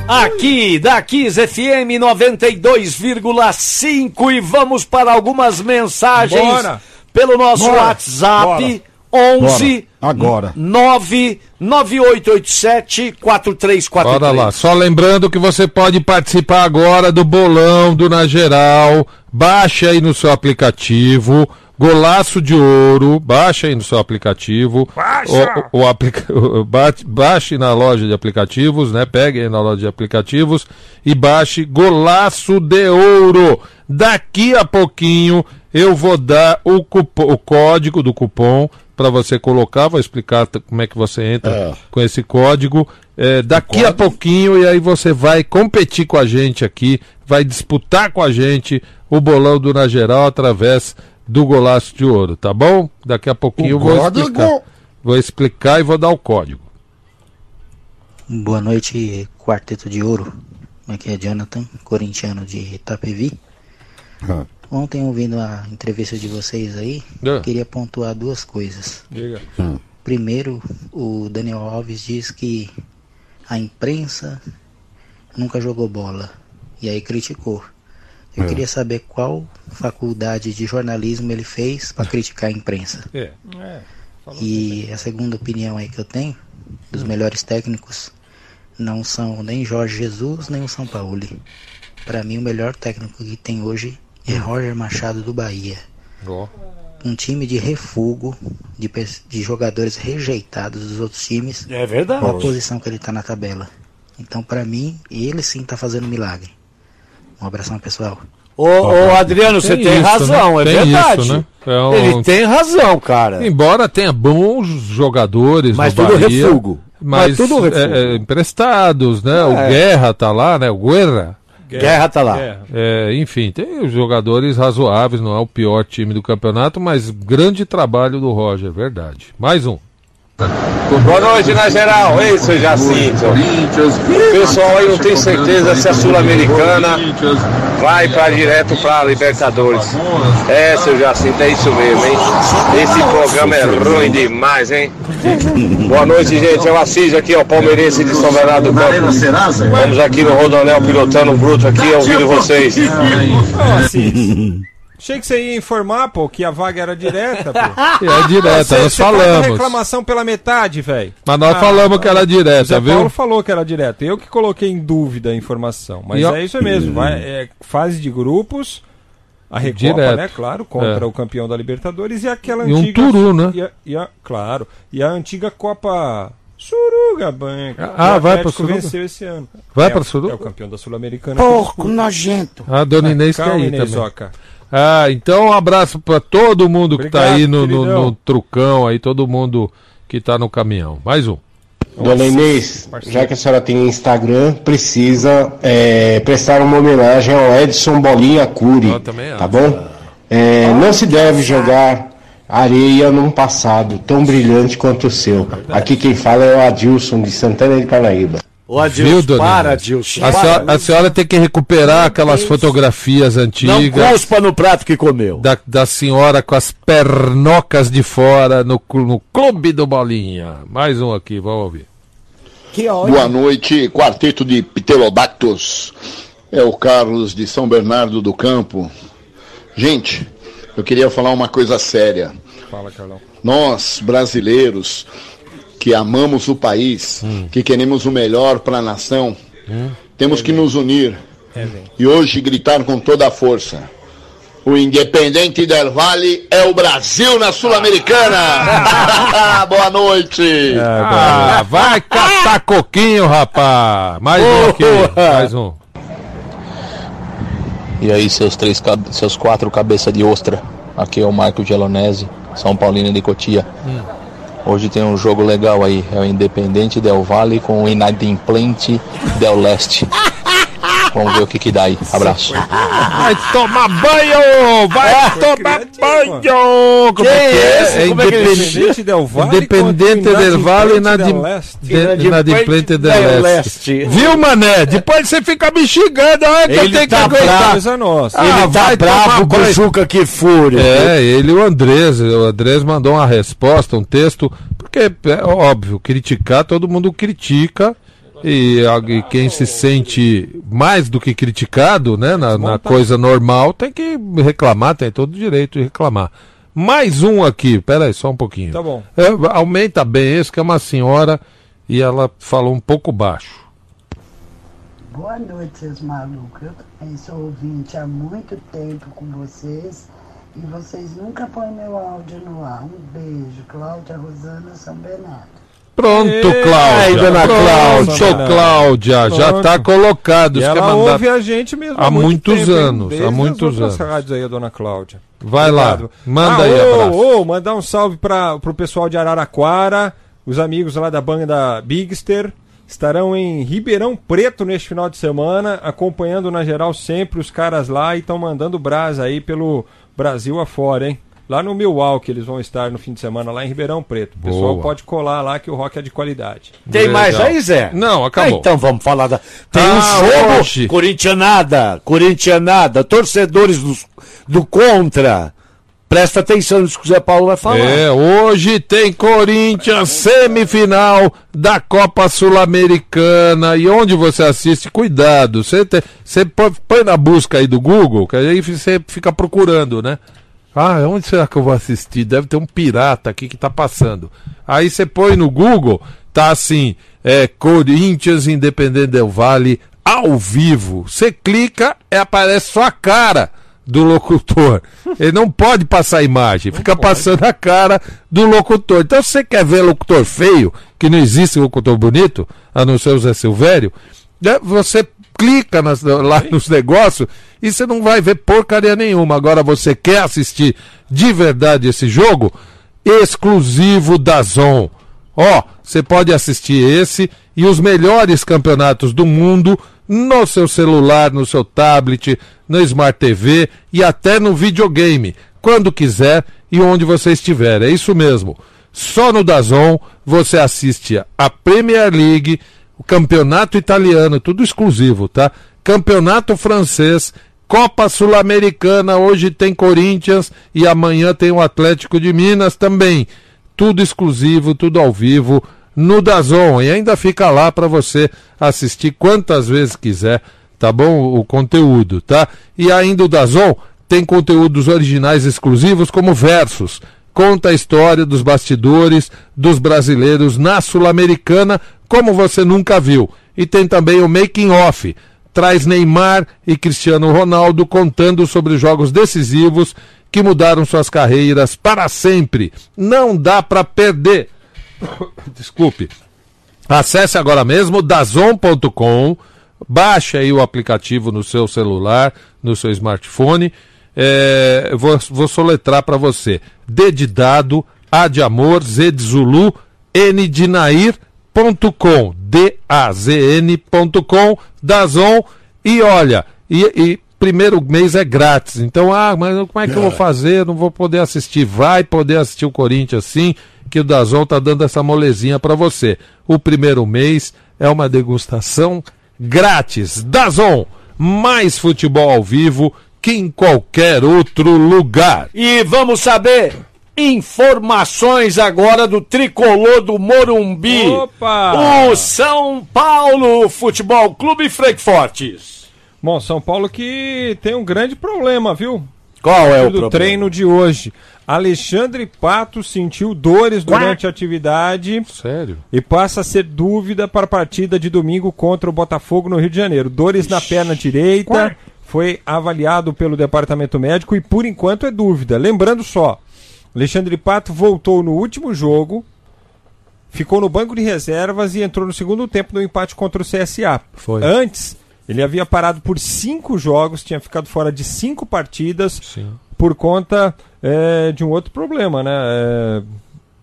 Aqui da 15 FM 92,5 e vamos para algumas mensagens Bora. pelo nosso Bora. WhatsApp 11 Bora. Agora. 9 9887 4343. Bora lá. Só lembrando que você pode participar agora do bolão do Na Geral. Baixe aí no seu aplicativo. Golaço de Ouro. Baixe aí no seu aplicativo. Baixa! O, o aplica... o- bate- Baixe na loja de aplicativos, né? Pegue aí na loja de aplicativos e baixe Golaço de Ouro. Daqui a pouquinho eu vou dar o, cupom, o código do cupom para você colocar. Vou explicar como é que você entra É. com esse código. É, daqui a pouquinho, e aí você vai competir com a gente aqui, vai disputar com a gente o bolão do Na Geral através do Golaço de Ouro, tá bom? Daqui a pouquinho eu vou código. explicar. Vou explicar e vou dar o código. Boa noite, Quarteto de Ouro. Aqui é Jonathan, corintiano de Itapevi. Ah. Ontem, ouvindo a entrevista de vocês aí, Ah. queria pontuar duas coisas. Diga. Primeiro, o Daniel Alves diz que a imprensa nunca jogou bola. E aí criticou. Eu queria saber qual faculdade de jornalismo ele fez para criticar a imprensa. É. E a segunda opinião aí que eu tenho, dos melhores técnicos, não são nem Jorge Jesus, nem o São Paulo. Para mim, o melhor técnico que tem hoje é Roger Machado do Bahia. Um time de refugo, de, de jogadores rejeitados dos outros times, É verdade. qual a posição que ele tá na tabela. Então, para mim, ele sim tá fazendo milagre. Um abração, pessoal. Ô, ô, Adriano, você Tem tem isso, razão, né? é Tem verdade. isso, né? É um- Ele tem razão, cara. Embora tenha bons jogadores Mas no tudo Bahia, refugo. mas, Mas tudo refugo. é, é, emprestados, né? O É. Guerra tá lá, né? O Guerra. Guerra tá lá. Guerra. É, enfim, tem os jogadores razoáveis, não é o pior time do campeonato, mas grande trabalho do Roger, verdade. Mais um. Boa noite, na geral. Ei, seu Jacinto. O pessoal aí não tem certeza se a Sul-Americana vai para direto para Libertadores. É, seu Jacinto, é isso mesmo, hein? Esse programa é ruim demais, hein? Boa noite, gente. É o Assis aqui, ó, palmeirense de São Bernardo do Campo. Vamos aqui no Rodonel pilotando o bruto aqui, ouvindo vocês. Achei que você ia informar, pô, que a vaga era direta, pô. É direta, Você- nós você falamos. reclamação pela metade, velho. Mas nós Ah, falamos que era O direta, Zé viu? Paulo falou que era direto. Eu que coloquei em dúvida a informação. Mas E ó- é isso mesmo. Vai, é fase de grupos. A Recopa, Direto. né? Claro, contra É. o campeão da Libertadores e aquela E um antiga. turu, né? E a, e a- claro. E a antiga Copa Suruga Banca. Ah, O vai pra Suruga? venceu esse ano. Vai é, pra o- Suruga? É o campeão da Sul-Americana. Porco nojento. A dona Inês quer Calma, ir também. Oca. Ah, então um abraço pra todo mundo que tá Obrigado, aí no, no, no trucão aí, todo mundo que tá no caminhão. Mais um. Dona Inês, já que a senhora tem Instagram, precisa é, prestar uma homenagem ao Edson Bolinha Cury, Eu também tá acho. bom? É, não se deve jogar areia num passado tão brilhante quanto o seu. Aqui quem fala é o Adilson de Santana de Parnaíba. Ô, Viu, Adilson, dona para? Adilson. A para. senhora, a senhora tem que recuperar aquelas fotografias Não antigas cuspa no prato que comeu. da, da senhora com as pernocas de fora no, no Clube do Bolinha. Mais um aqui, vamos ouvir. Boa noite, quarteto de Pterodactos. É o Carlos de São Bernardo do Campo. Gente, eu queria falar uma coisa séria. Fala, Carlão. Nós, brasileiros, que amamos o país, que queremos o melhor para a nação, temos que nos unir e hoje gritar com toda a força: O Independente del Vale é o Brasil na Sul-Americana. Boa noite. Ah, vai catar coquinho, rapaz. Mais um aqui, mais um. E aí, seus três, seus quatro cabeça de ostra. Aqui é o Marco Gelonese, São Paulino de Cotia. Hoje tem um jogo legal aí, é o Independente Del Vale com o Inadimplente Del Leste. Vamos ver o que que dá aí. Abraço. Vai tomar banho! Vai tomar banho! Como é que é? É Como é que é independente- Del Vale Independente del Vale e Inadimplente inadim- del Leste. de- Inadimplente del Leste. Leste. Viu, mané? Depois você fica me xingando, olha que eu Ele tenho que tá aguentar. bravo. Coisa nossa. Ah, Ele tá vai tomar bravo com o. Juca que fúria. É, ele e o Andrés. O Andrés mandou uma resposta, um texto, porque é óbvio, criticar, todo mundo critica. E, e quem se sente mais do que criticado, né, na, na coisa normal, tem que reclamar, tem todo o direito de reclamar. Mais um aqui, peraí, só um pouquinho. Tá bom. É, aumenta bem esse, que é uma senhora e ela falou um pouco baixo. Boa noite, seus malucos. Eu também sou ouvinte há muito tempo com vocês e vocês nunca põem meu áudio no ar. Um beijo, Cláudia Rosana São Bernardo. Pronto, Cláudia. dona Pronto, Cláudia. Cláudia. Já Pronto. está colocado. E é ela mandar- ouve a gente mesmo há muito muitos tempo, anos, há muitos anos. rádios aí, dona Cláudia. Vai lá, Obrigado. manda Ah, aí, ô, abraço. ô, mandar um salve para o pessoal de Araraquara, os amigos lá da banda Bigster. Estarão em Ribeirão Preto neste final de semana, acompanhando na geral sempre os caras lá e estão mandando brasa aí pelo Brasil afora, hein? Lá no Milwaukee eles vão estar no fim de semana, lá em Ribeirão Preto. O pessoal Boa. pode colar lá que o rock é de qualidade. Tem Legal. mais aí, Zé? Não, acabou. Ah, então vamos falar da. Tem Ah, um jogo. hoje. Corintianada, Corintianada, torcedores do, do contra. Presta atenção nisso que o Zé Paulo vai falar. É, hoje tem Corinthians semifinal da Copa Sul-Americana. E onde você assiste, cuidado. Você, põe na busca aí do Google, que aí você fica procurando, né? Ah, onde será que eu vou assistir? Deve ter um pirata aqui que tá passando. Aí você põe no Google, tá assim, é, Corinthians Independente Del Vale ao vivo. Você clica e aparece sua cara do locutor. Ele não pode passar a imagem, fica passando a cara do locutor. Então, se você quer ver locutor feio, que não existe locutor bonito, a não ser o Zé Silvério, né, você clica nas- lá nos negócios e você não vai ver porcaria nenhuma. Agora, você quer assistir de verdade esse jogo? Exclusivo da Zon. Ó, você pode assistir esse e os melhores campeonatos do mundo no seu celular, no seu tablet, no Smart TV e até no videogame, quando quiser e onde você estiver. É isso mesmo. Só no Dazon você assiste a Premier League, o Campeonato Italiano, tudo exclusivo, tá? Campeonato Francês, Copa Sul-Americana, hoje tem Corinthians e amanhã tem o Atlético de Minas também tudo exclusivo, tudo ao vivo no Dazon e ainda fica lá para você assistir quantas vezes quiser, tá bom? O conteúdo, tá? E ainda o Dazon tem conteúdos originais exclusivos como versos. Conta a história dos bastidores dos brasileiros na Sul-Americana como você nunca viu. E tem também o making off. Traz Neymar e Cristiano Ronaldo contando sobre os jogos decisivos que mudaram suas carreiras para sempre. Não dá para perder. Desculpe. Acesse agora mesmo dazon.com, baixe aí o aplicativo no seu celular, no seu smartphone. É, vou, vou soletrar para você. D de dado, A de amor, Z de Zulu, N de Nair.com, D-A-Z-N.com, Dazon. E olha, e, e primeiro mês é grátis. Então, ah, mas como é que eu vou fazer? Eu não vou poder assistir. Vai poder assistir o Corinthians sim, que o Dazon tá dando essa molezinha para você. O primeiro mês é uma degustação grátis. Dazon, mais futebol ao vivo que em qualquer outro lugar. E vamos saber informações agora do tricolor do Morumbi. Opa! O São Paulo Futebol Clube Frankfortes. Bom, São Paulo que tem um grande problema, viu? Qual é o do problema? treino de hoje. Alexandre Pato sentiu dores durante a atividade Sério? e passa a ser dúvida para a partida de domingo contra o Botafogo no Rio de Janeiro. Dores na perna direita, foi avaliado pelo departamento médico e por enquanto é dúvida. Lembrando só, Alexandre Pato voltou no último jogo, ficou no banco de reservas e entrou no segundo tempo no empate contra o CSA. Foi. Antes, ele havia parado por cinco jogos, tinha ficado fora de cinco partidas Sim. por conta é, de um outro problema, né? É,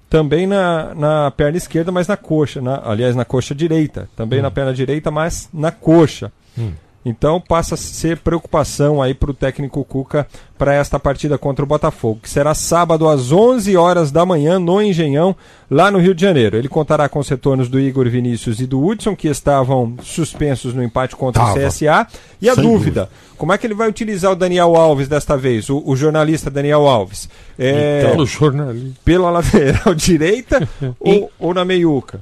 também na, na perna esquerda, mas na coxa. Na, aliás, na coxa direita. Também na perna direita, mas na coxa. Hum. Então passa a ser preocupação aí para o técnico Cuca para esta partida contra o Botafogo, que será sábado às 11 horas da manhã no Engenhão, lá no Rio de Janeiro. Ele contará com os retornos do Igor Vinícius e do Hudson, que estavam suspensos no empate contra Tava. o CSA. E a Sem dúvida, como é que ele vai utilizar o Daniel Alves desta vez, o, o jornalista Daniel Alves? É, Então, jornalista. pela lateral direita ou, ou na meiuca?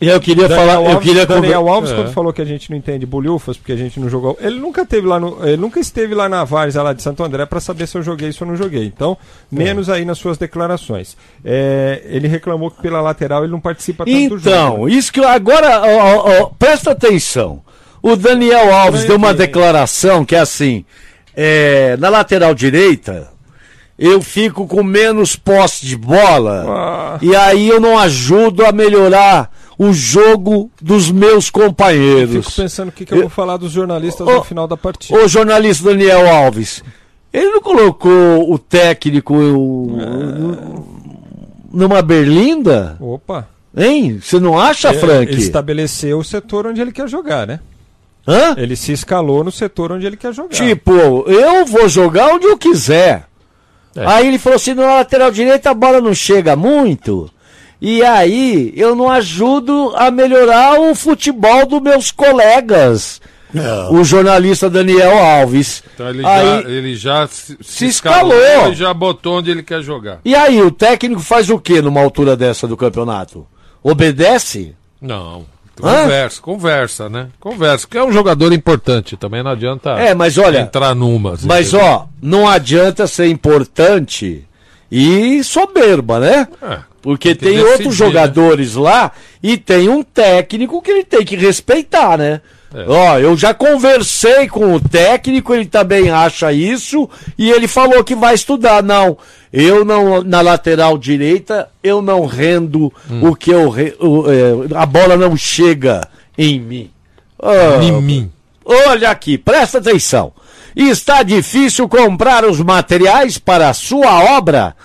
E eu queria Daniel falar, eu Alves, queria Daniel Alves, É. quando falou que a gente não entende bolhufas, porque a gente não jogou. Ele nunca teve lá no. Ele nunca esteve lá na Várzea lá de Santo André para saber se eu joguei ou se eu não joguei. Então, menos aí nas suas declarações. É, ele reclamou que pela lateral ele não participa tanto do jogo. né? Então, isso que eu- agora, ó, ó, ó, presta atenção. O Daniel Alves deu uma declaração que é assim: é, na lateral direita, eu fico com menos posse de bola Ah. e aí eu não ajudo a melhorar o jogo dos meus companheiros. Fico pensando o que, que eu vou falar dos jornalistas Ô, no final da partida. O jornalista Daniel Alves, ele não colocou o técnico o- numa berlinda? Opa. Hein? Você não acha, É, Frank? Ele estabeleceu o setor onde ele quer jogar, né? Hã? Ele se escalou no setor onde ele quer jogar. Tipo, eu vou jogar onde eu quiser. Aí ele falou assim: na lateral direita a bola não chega muito. E aí eu não ajudo a melhorar o futebol dos meus colegas. O jornalista Daniel Alves. Então ele Aí- já, ele já se, Se escalou. e já botou onde ele quer jogar. E aí, o técnico faz o que numa altura dessa do campeonato? Obedece? Não. Hã? Conversa, conversa, né? Conversa, porque é um jogador importante, também não adianta É, mas olha, entrar numas. Mas entendeu? ó, não adianta ser importante e soberba, né? É, Porque tem tem, outros jogadores lá e tem um técnico que ele tem que respeitar, né? É. Ó, eu já conversei com o técnico, ele também acha isso e ele falou que vai estudar. Não, eu não na lateral direita eu não rendo Hum. o que eu re- o, é, a bola não chega em mim. Ah, Em mim. Olha aqui, presta atenção. Está difícil comprar os materiais para a sua obra?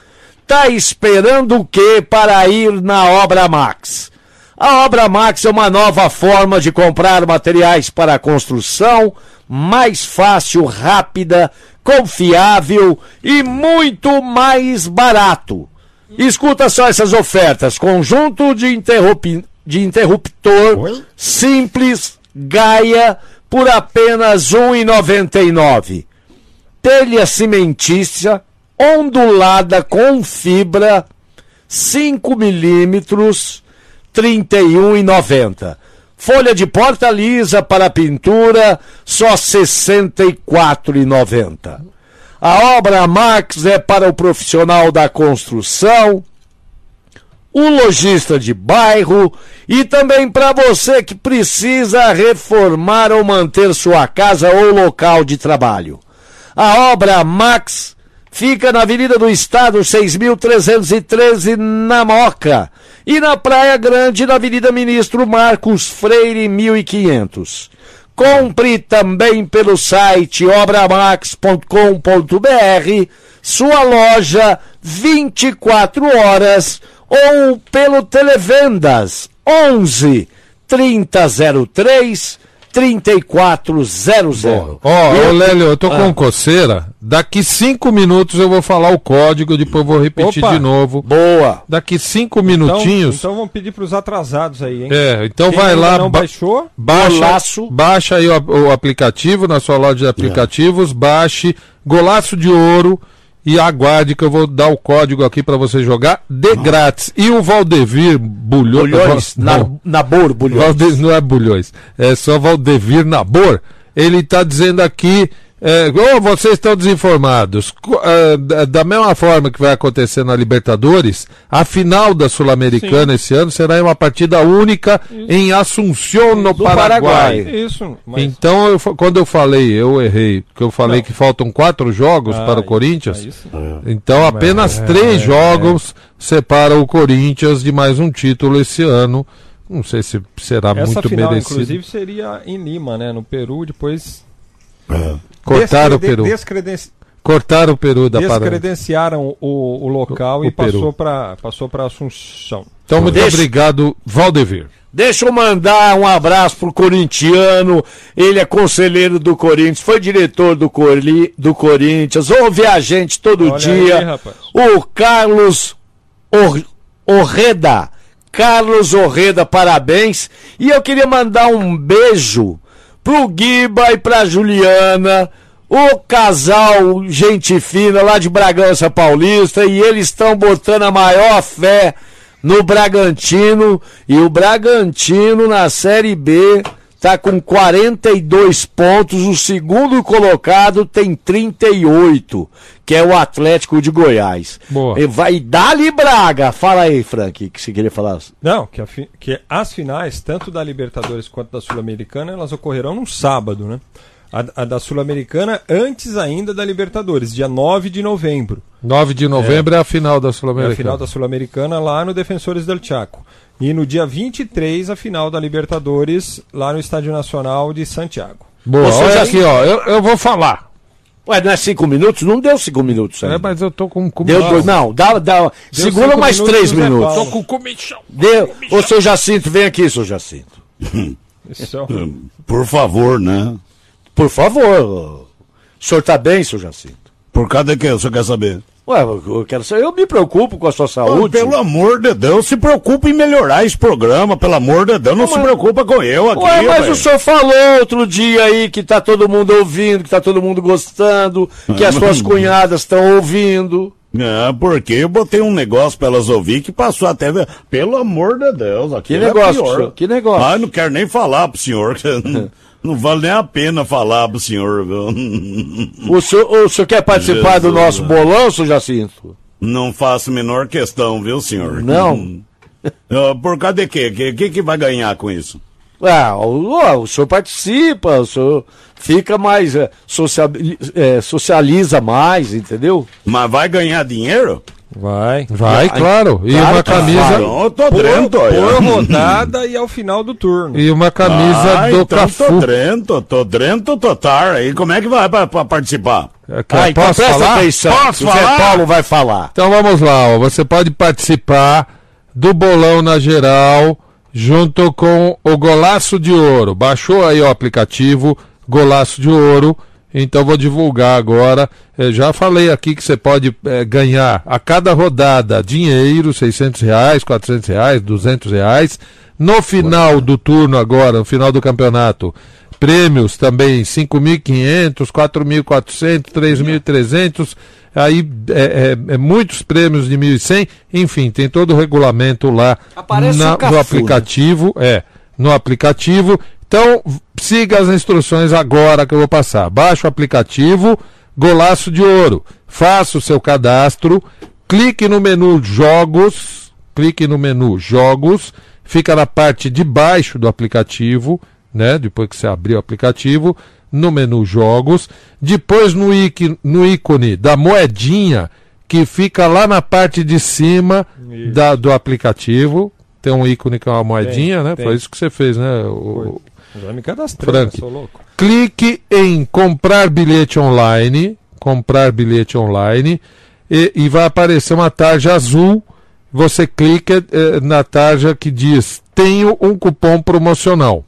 Tá esperando o que para ir na Obra Max? A Obra Max é uma nova forma de comprar materiais para a construção, mais fácil, rápida, confiável e muito mais barato. Escuta só essas ofertas: conjunto de, interrup- de interruptor simples Gaia por apenas R$ 1,99. Telha cimentícia ondulada com fibra 5 milímetros R$ 31,90. Folha de porta lisa para pintura só R$ 64,90. A obra Max é para o profissional da construção, o lojista de bairro e também para você que precisa reformar ou manter sua casa ou local de trabalho. A obra Max fica na Avenida do Estado 6.313 na Moca e na Praia Grande na Avenida Ministro Marcos Freire 1500. Compre também pelo site obramax.com.br, sua loja 24 horas ou pelo Televendas 11 3003 3400. Ó, Eu- ô Lélio, eu tô Ah. com coceira. Daqui cinco minutos eu vou falar o código, depois eu vou repetir Opa. de novo. Boa. Daqui cinco Então, minutinhos. então vamos pedir para os atrasados aí, hein? É, então Quem vai lá. não ba- baixou? Baixa, Golaço. baixa aí o, o aplicativo na sua loja de aplicativos, baixe Golaço de Ouro e aguarde que eu vou dar o código aqui pra você jogar de grátis. E o Valdevir Bulhões. Bulhões, na, não, Nabor, Bulhões. Valde- não é Bulhões, é só Valdevir Nabor. Ele tá dizendo aqui É, ou vocês estão desinformados. Ah, da- mesma forma que vai acontecer na Libertadores, a final da Sul-Americana esse ano será uma partida única em Assunção, no Do Paraguai. Isso, mas Então, eu quando eu falei, eu errei, porque eu falei que faltam quatro jogos Ah, para o Corinthians. sim. Então, apenas É, três é, jogos separam o Corinthians de mais um título esse ano. Não sei se será essa muito final, merecido. inclusive, seria em Lima, né? No Peru, depois. Cortaram o Peru. descreden- Cortaram o Peru da parada. Descredenciaram o, o local O- e o passou para passou para Assunção. Então, muito Deixa- obrigado, Valdevir. Deixa eu mandar um abraço pro corintiano. Ele é conselheiro do Corinthians, foi diretor do, Corli, do Corinthians, ouve a gente todo Olha dia. aí, rapaz. o Carlos Or- Orreda. Carlos Orreda, parabéns. E eu queria mandar um beijo pro Guiba e pra Juliana. O casal gente fina lá de Bragança Paulista e eles estão botando a maior fé no Bragantino e o Bragantino na Série B tá com 42 pontos, o segundo colocado tem 38, que é o Atlético de Goiás. Boa. E vai dali Braga. Fala aí, Frank, que você queria falar. Não, que, a que as finais, tanto da Libertadores quanto da Sul-Americana, elas ocorrerão no sábado, né? A, a da Sul-Americana antes ainda da Libertadores, dia 9 de novembro. 9 de novembro é, a final da É a Sul-Americana. final da Sul-Americana lá no Defensores del Chaco. E no dia 23, a final da Libertadores lá no Estádio Nacional de Santiago. Boa, Você olha já- aqui, ó. Eu, eu vou falar. Ué, não é cinco minutos? Não deu cinco minutos É, ainda. mas eu tô com. com Deu dois, não, dá, dá, segura cinco mais minutos três minutos. Tô com comichão. Deu. Ô, seu Jacinto, vem aqui, seu Jacinto. Isso é Por favor, né? Por favor. O senhor tá bem, seu Jacinto? Por causa de que o senhor quer saber? Ué, eu quero saber. Eu me preocupo com a sua saúde. pelo amor de Deus, se preocupe em melhorar esse programa, pelo amor de Deus, não se preocupa com eu aqui. Ué, mas velho. o senhor falou outro dia aí que tá todo mundo ouvindo, que tá todo mundo gostando, que as suas cunhadas estão ouvindo. É, porque eu botei um negócio pra elas ouvir que passou até. Pelo amor de Deus, aqui Que negócio, senhor? Que negócio? Ah, não quero nem falar pro senhor, não, vale nem a pena falar pro senhor, viu? O senhor, o senhor quer participar do Jesus, nosso bolão, seu Jacinto? Não faço a menor questão, viu, senhor? Não? Ah, Por causa de quê? O que, que, que vai ganhar com isso? Ah, o, o senhor participa, o senhor fica mais. é, socializa mais, entendeu? Mas vai ganhar dinheiro? Vai. Vai, claro. E Claro uma camisa. eu tô Por, dentro, olha. por rodada e ao final do turno. E uma camisa ah, do então Cafu. tô dentro, tô dentro total. Aí como é que vai pra, pra participar? É, que- Ah, então Posso falar? atenção. Posso o Zé falar? Paulo vai falar. Então vamos lá, ó. você pode participar do bolão na geral junto com o Golaço de Ouro. Baixou aí o aplicativo Golaço de Ouro. Então vou divulgar agora. Eu já falei aqui que você pode eh, ganhar a cada rodada dinheiro, 600 reais, 400 reais, 200 reais. No final do turno agora, no final do campeonato, prêmios também 5.500, 4.400, 3.300, aí é, é- é muitos prêmios de 1.100, enfim, tem todo o regulamento lá na- Cafu, no né? aplicativo, é, no aplicativo. Então, siga as instruções agora que eu vou passar. Baixe o aplicativo Golaço de Ouro, faça o seu cadastro, clique no menu Jogos, clique no menu Jogos, fica na parte de baixo do aplicativo, né? Depois que você abrir o aplicativo, no menu Jogos, depois no, íc- no ícone da moedinha que fica lá na parte de cima da- do aplicativo. Tem um ícone que é uma moedinha, Tem, né? tem. Foi isso que você fez, né? O- Já me cadastrei, Frank. sou louco. clique em comprar bilhete online, comprar bilhete online, e, e vai aparecer uma tarja azul. Você clica eh, na tarja que diz: Tenho um cupom promocional.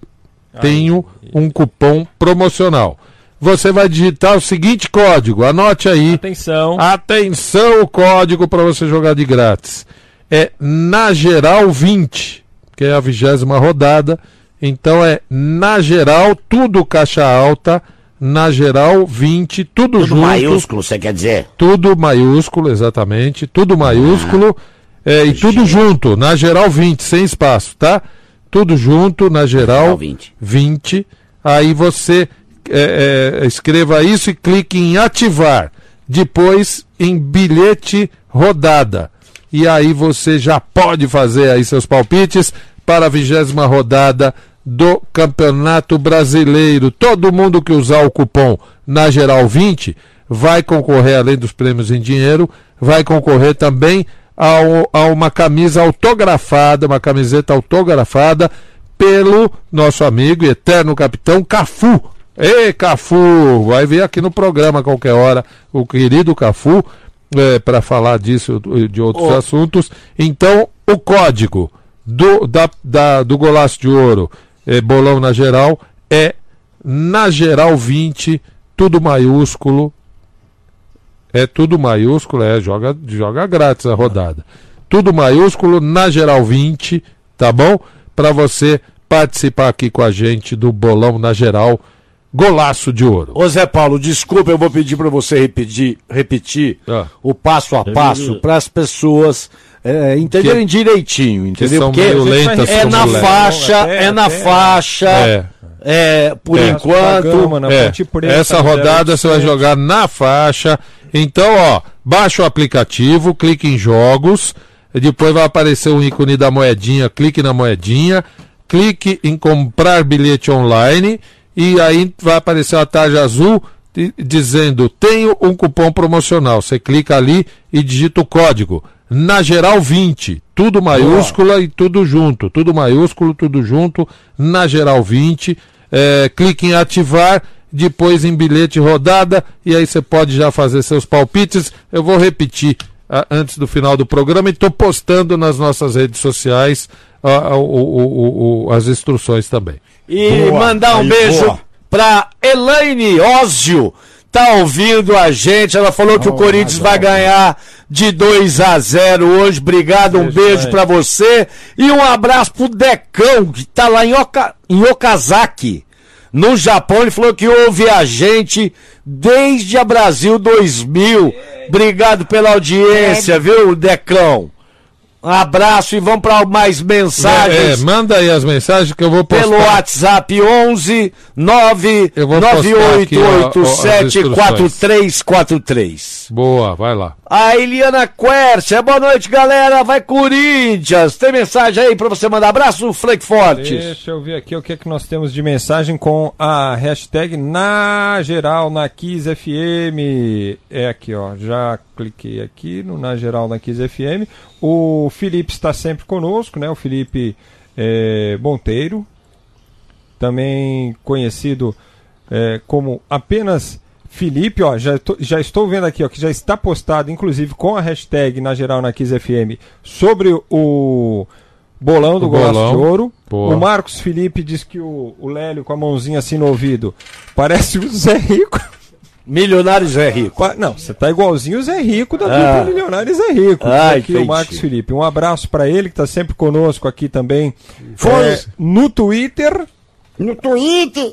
Tenho um cupom promocional. Você vai digitar o seguinte código, anote aí. Atenção. Atenção, o código para você jogar de grátis. É na geral 20, que é a vigésima rodada. Então é na geral, tudo caixa alta, na geral 20, tudo, Tudo junto. maiúsculo, você quer dizer? Tudo maiúsculo, exatamente. Tudo maiúsculo. é, e tudo junto, na geral 20, sem espaço, tá? Tudo junto, na geral Geral 20. 20. Aí você é, é, escreva isso e clique em ativar. Depois em bilhete rodada. E aí você já pode fazer aí seus palpites para a vigésima rodada do Campeonato Brasileiro. Todo mundo que usar o cupom na geral 20 vai concorrer, além dos prêmios em dinheiro, vai concorrer também ao, a uma camisa autografada, uma camiseta autografada pelo nosso amigo e eterno capitão Cafu. Ei, Cafu! Vai vir aqui no programa a qualquer hora o querido Cafu é, para falar disso e de outros Oh. assuntos. Então, o código do, da, da- do Golaço de Ouro, é, bolão na geral, é na geral 20, tudo maiúsculo. É tudo maiúsculo, é, joga, joga grátis a rodada. Tudo maiúsculo, na geral 20, tá bom? Para você participar aqui com a gente do bolão na geral, golaço de ouro. Ô Zé Paulo, desculpa, eu vou pedir para você repetir, repetir Ah. o passo a passo para as pessoas é, entenderem direitinho, entendeu? Porque meio lentas é como na faixa, Até- é na até- faixa, É. é, por É. enquanto. Gama, na É, Preta, essa rodada você vai 0800. jogar na faixa. Então, ó, baixa o aplicativo, clique em jogos, e depois vai aparecer um ícone da moedinha, clique na moedinha, clique em comprar bilhete online e aí vai aparecer uma tarja azul di- dizendo tenho um cupom promocional. Você clica ali e digita o código na geral 20, tudo maiúscula e tudo junto, tudo maiúsculo, tudo junto, na geral 20. É, clique em ativar, depois em bilhete rodada e aí você pode já fazer seus palpites. Eu vou repetir ah, antes do final do programa e estou postando nas nossas redes sociais ah, ah, o- o- o- o- as instruções também. E Boa, mandar um aí, beijo boa. pra Elaine Ósio. Tá ouvindo a gente, ela falou que o Corinthians vai ganhar de 2 a 0 hoje. Obrigado, um Beijo, beijo pra você e um abraço pro Decão, que tá lá em, Oka, em Okazaki, no Japão. Ele falou que ouve a gente desde a Brasil 2000. Obrigado pela audiência, viu, Decão? Um abraço e vamos para mais mensagens É, manda aí as mensagens que eu vou postar. pelo WhatsApp 11 9 Eu vou postar aqui, ó, ó, as 9887 instruções. 4343. Boa, vai lá. A Eliana Quercia, boa noite, galera. Vai Corinthians. Tem mensagem aí pra você mandar abraço, Frank Fortes. Deixa eu ver aqui o que, é que nós temos de mensagem com a hashtag na geral na Kiss FM. É aqui, ó. Já cliquei aqui no na geral na Kiss FM. O Felipe está sempre conosco, né? O Felipe é, Monteiro, também conhecido é, como apenas Felipe, ó, já, tô- já estou vendo aqui, ó, que já está postado, inclusive com a hashtag na geral na Kiss FM, sobre o bolão do O Golaço bolão. de Ouro. Boa. O Marcos Felipe diz que o, o Lélio com a mãozinha assim no ouvido parece o Zé Rico. Milionário Zé Rico. Pa- Não, você tá igualzinho o Zé Rico da Ah. dupla Milionário Zé Rico. Ah, aqui o entendi. Marcos Felipe. Um abraço para ele que tá sempre conosco aqui também. Foi. É, no Twitter. No Twitter.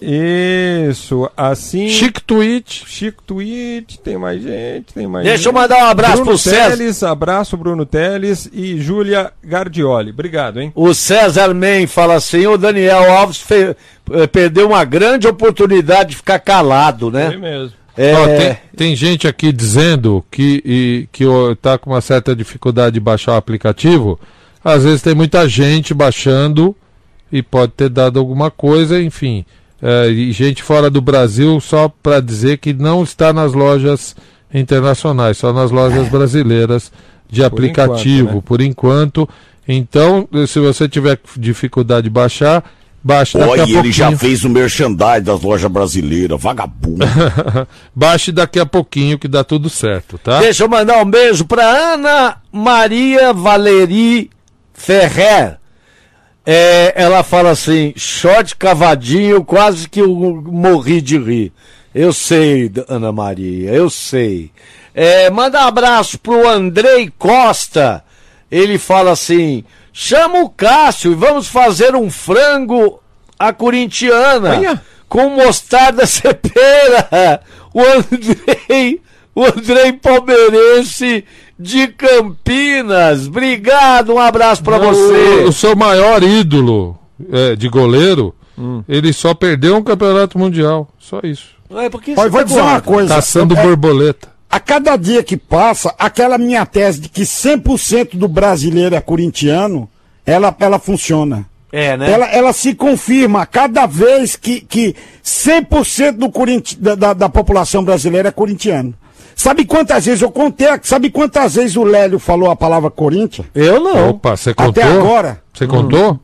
Isso, assim. Chique tweet. Chico Tweet, tem mais gente, tem mais Deixa gente. eu mandar um abraço Bruno pro César. Teles, abraço Bruno Teles e Júlia Gardioli. Obrigado, hein? O César Men fala assim: o Daniel Alves fe- eh, perdeu uma grande oportunidade de ficar calado, Foi né? mesmo. É, Ó, tem, tem gente aqui dizendo que, e, que ó, tá com uma certa dificuldade de baixar o aplicativo. Às vezes tem muita gente baixando e pode ter dado alguma coisa, enfim. É, e gente fora do Brasil só para dizer que não está nas lojas internacionais, só nas lojas brasileiras de aplicativo, enquanto, né? por enquanto. Então, se você tiver dificuldade de baixar, baixe daqui a Olha, pouquinho. ele já fez o merchandising das lojas brasileiras, vagabundo. Baixe daqui a pouquinho que dá tudo certo, tá? Deixa eu mandar um beijo pra Ana Maria Valeri Ferrer. É, ela fala assim, short cavadinho, quase que eu morri de rir. Eu sei, Ana Maria, eu sei. É, manda um abraço pro Andrei Costa. Ele fala assim: chama o Cássio e vamos fazer um frango à corintiana Olha. com mostarda cepera. O Andrei, o Andrei Palmeirense de Campinas. Obrigado, um abraço pra Não, você. O, seu maior ídolo é, de goleiro Ele só perdeu um campeonato mundial. Só isso. É porque vou dizer uma coisa. Caçando É, borboleta. A cada dia que passa, aquela minha tese de que 100% do brasileiro é corintiano, ela, ela funciona. É, né? Ela, ela se confirma cada vez que, que 100% do Corinti, da, da, da população brasileira é corintiano. Sabe quantas vezes eu contei? Sabe quantas vezes o Lélio falou a palavra Corinthians? Eu não. Opa, você contou? Até agora? Você contou?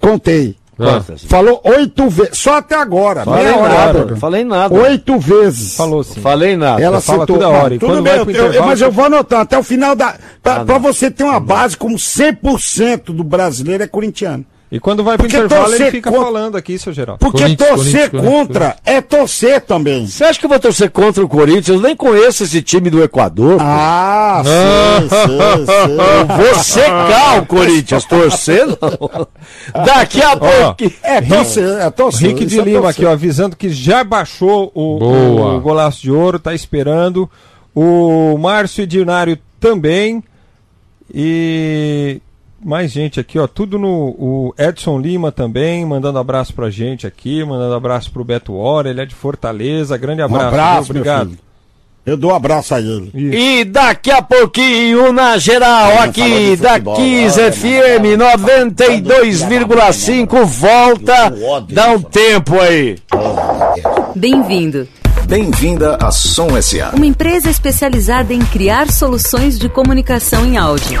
Contei. Ah. Falou oito vezes. Só até agora. Falei meia hora. nada, falei nada. Oito vezes. Falou sim. Falei nada. Ela Fala citou. toda hora. E tudo quando bem, vai eu- eu- mas você- eu vou anotar até o final da. Pra, Ah, pra você ter uma base como 100% do brasileiro é corintiano. E quando vai pro Porque intervalo, ele torcer fica contra- falando aqui, seu Geraldo. Porque Corinthians, torcer Corinthians, contra é torcer também. Você acha que eu vou torcer contra o Corinthians? Eu nem conheço esse time do Equador. pô. Ah, sei, sei, sei. Vou secar o Corinthians torcendo. Daqui a pouco. É torcer, é torcer. Rick de é Lima torcer. aqui, ó, avisando que já baixou o, o golaço de ouro, tá esperando. O Márcio Edilnário também. E mais gente aqui, ó, tudo no o Edson Lima também, mandando abraço pra gente aqui, mandando abraço pro Beto Hora, ele é de Fortaleza, grande Um abraço. abraço, viu? meu obrigado. filho. Eu dou um abraço a ele. E daqui a pouquinho, na geral, aqui da futebol, 15 olha, FM 92,5, volta. Dá um tempo aí. Bem-vindo. Bem-vinda à Som SA. Uma empresa especializada em criar soluções de comunicação em áudio.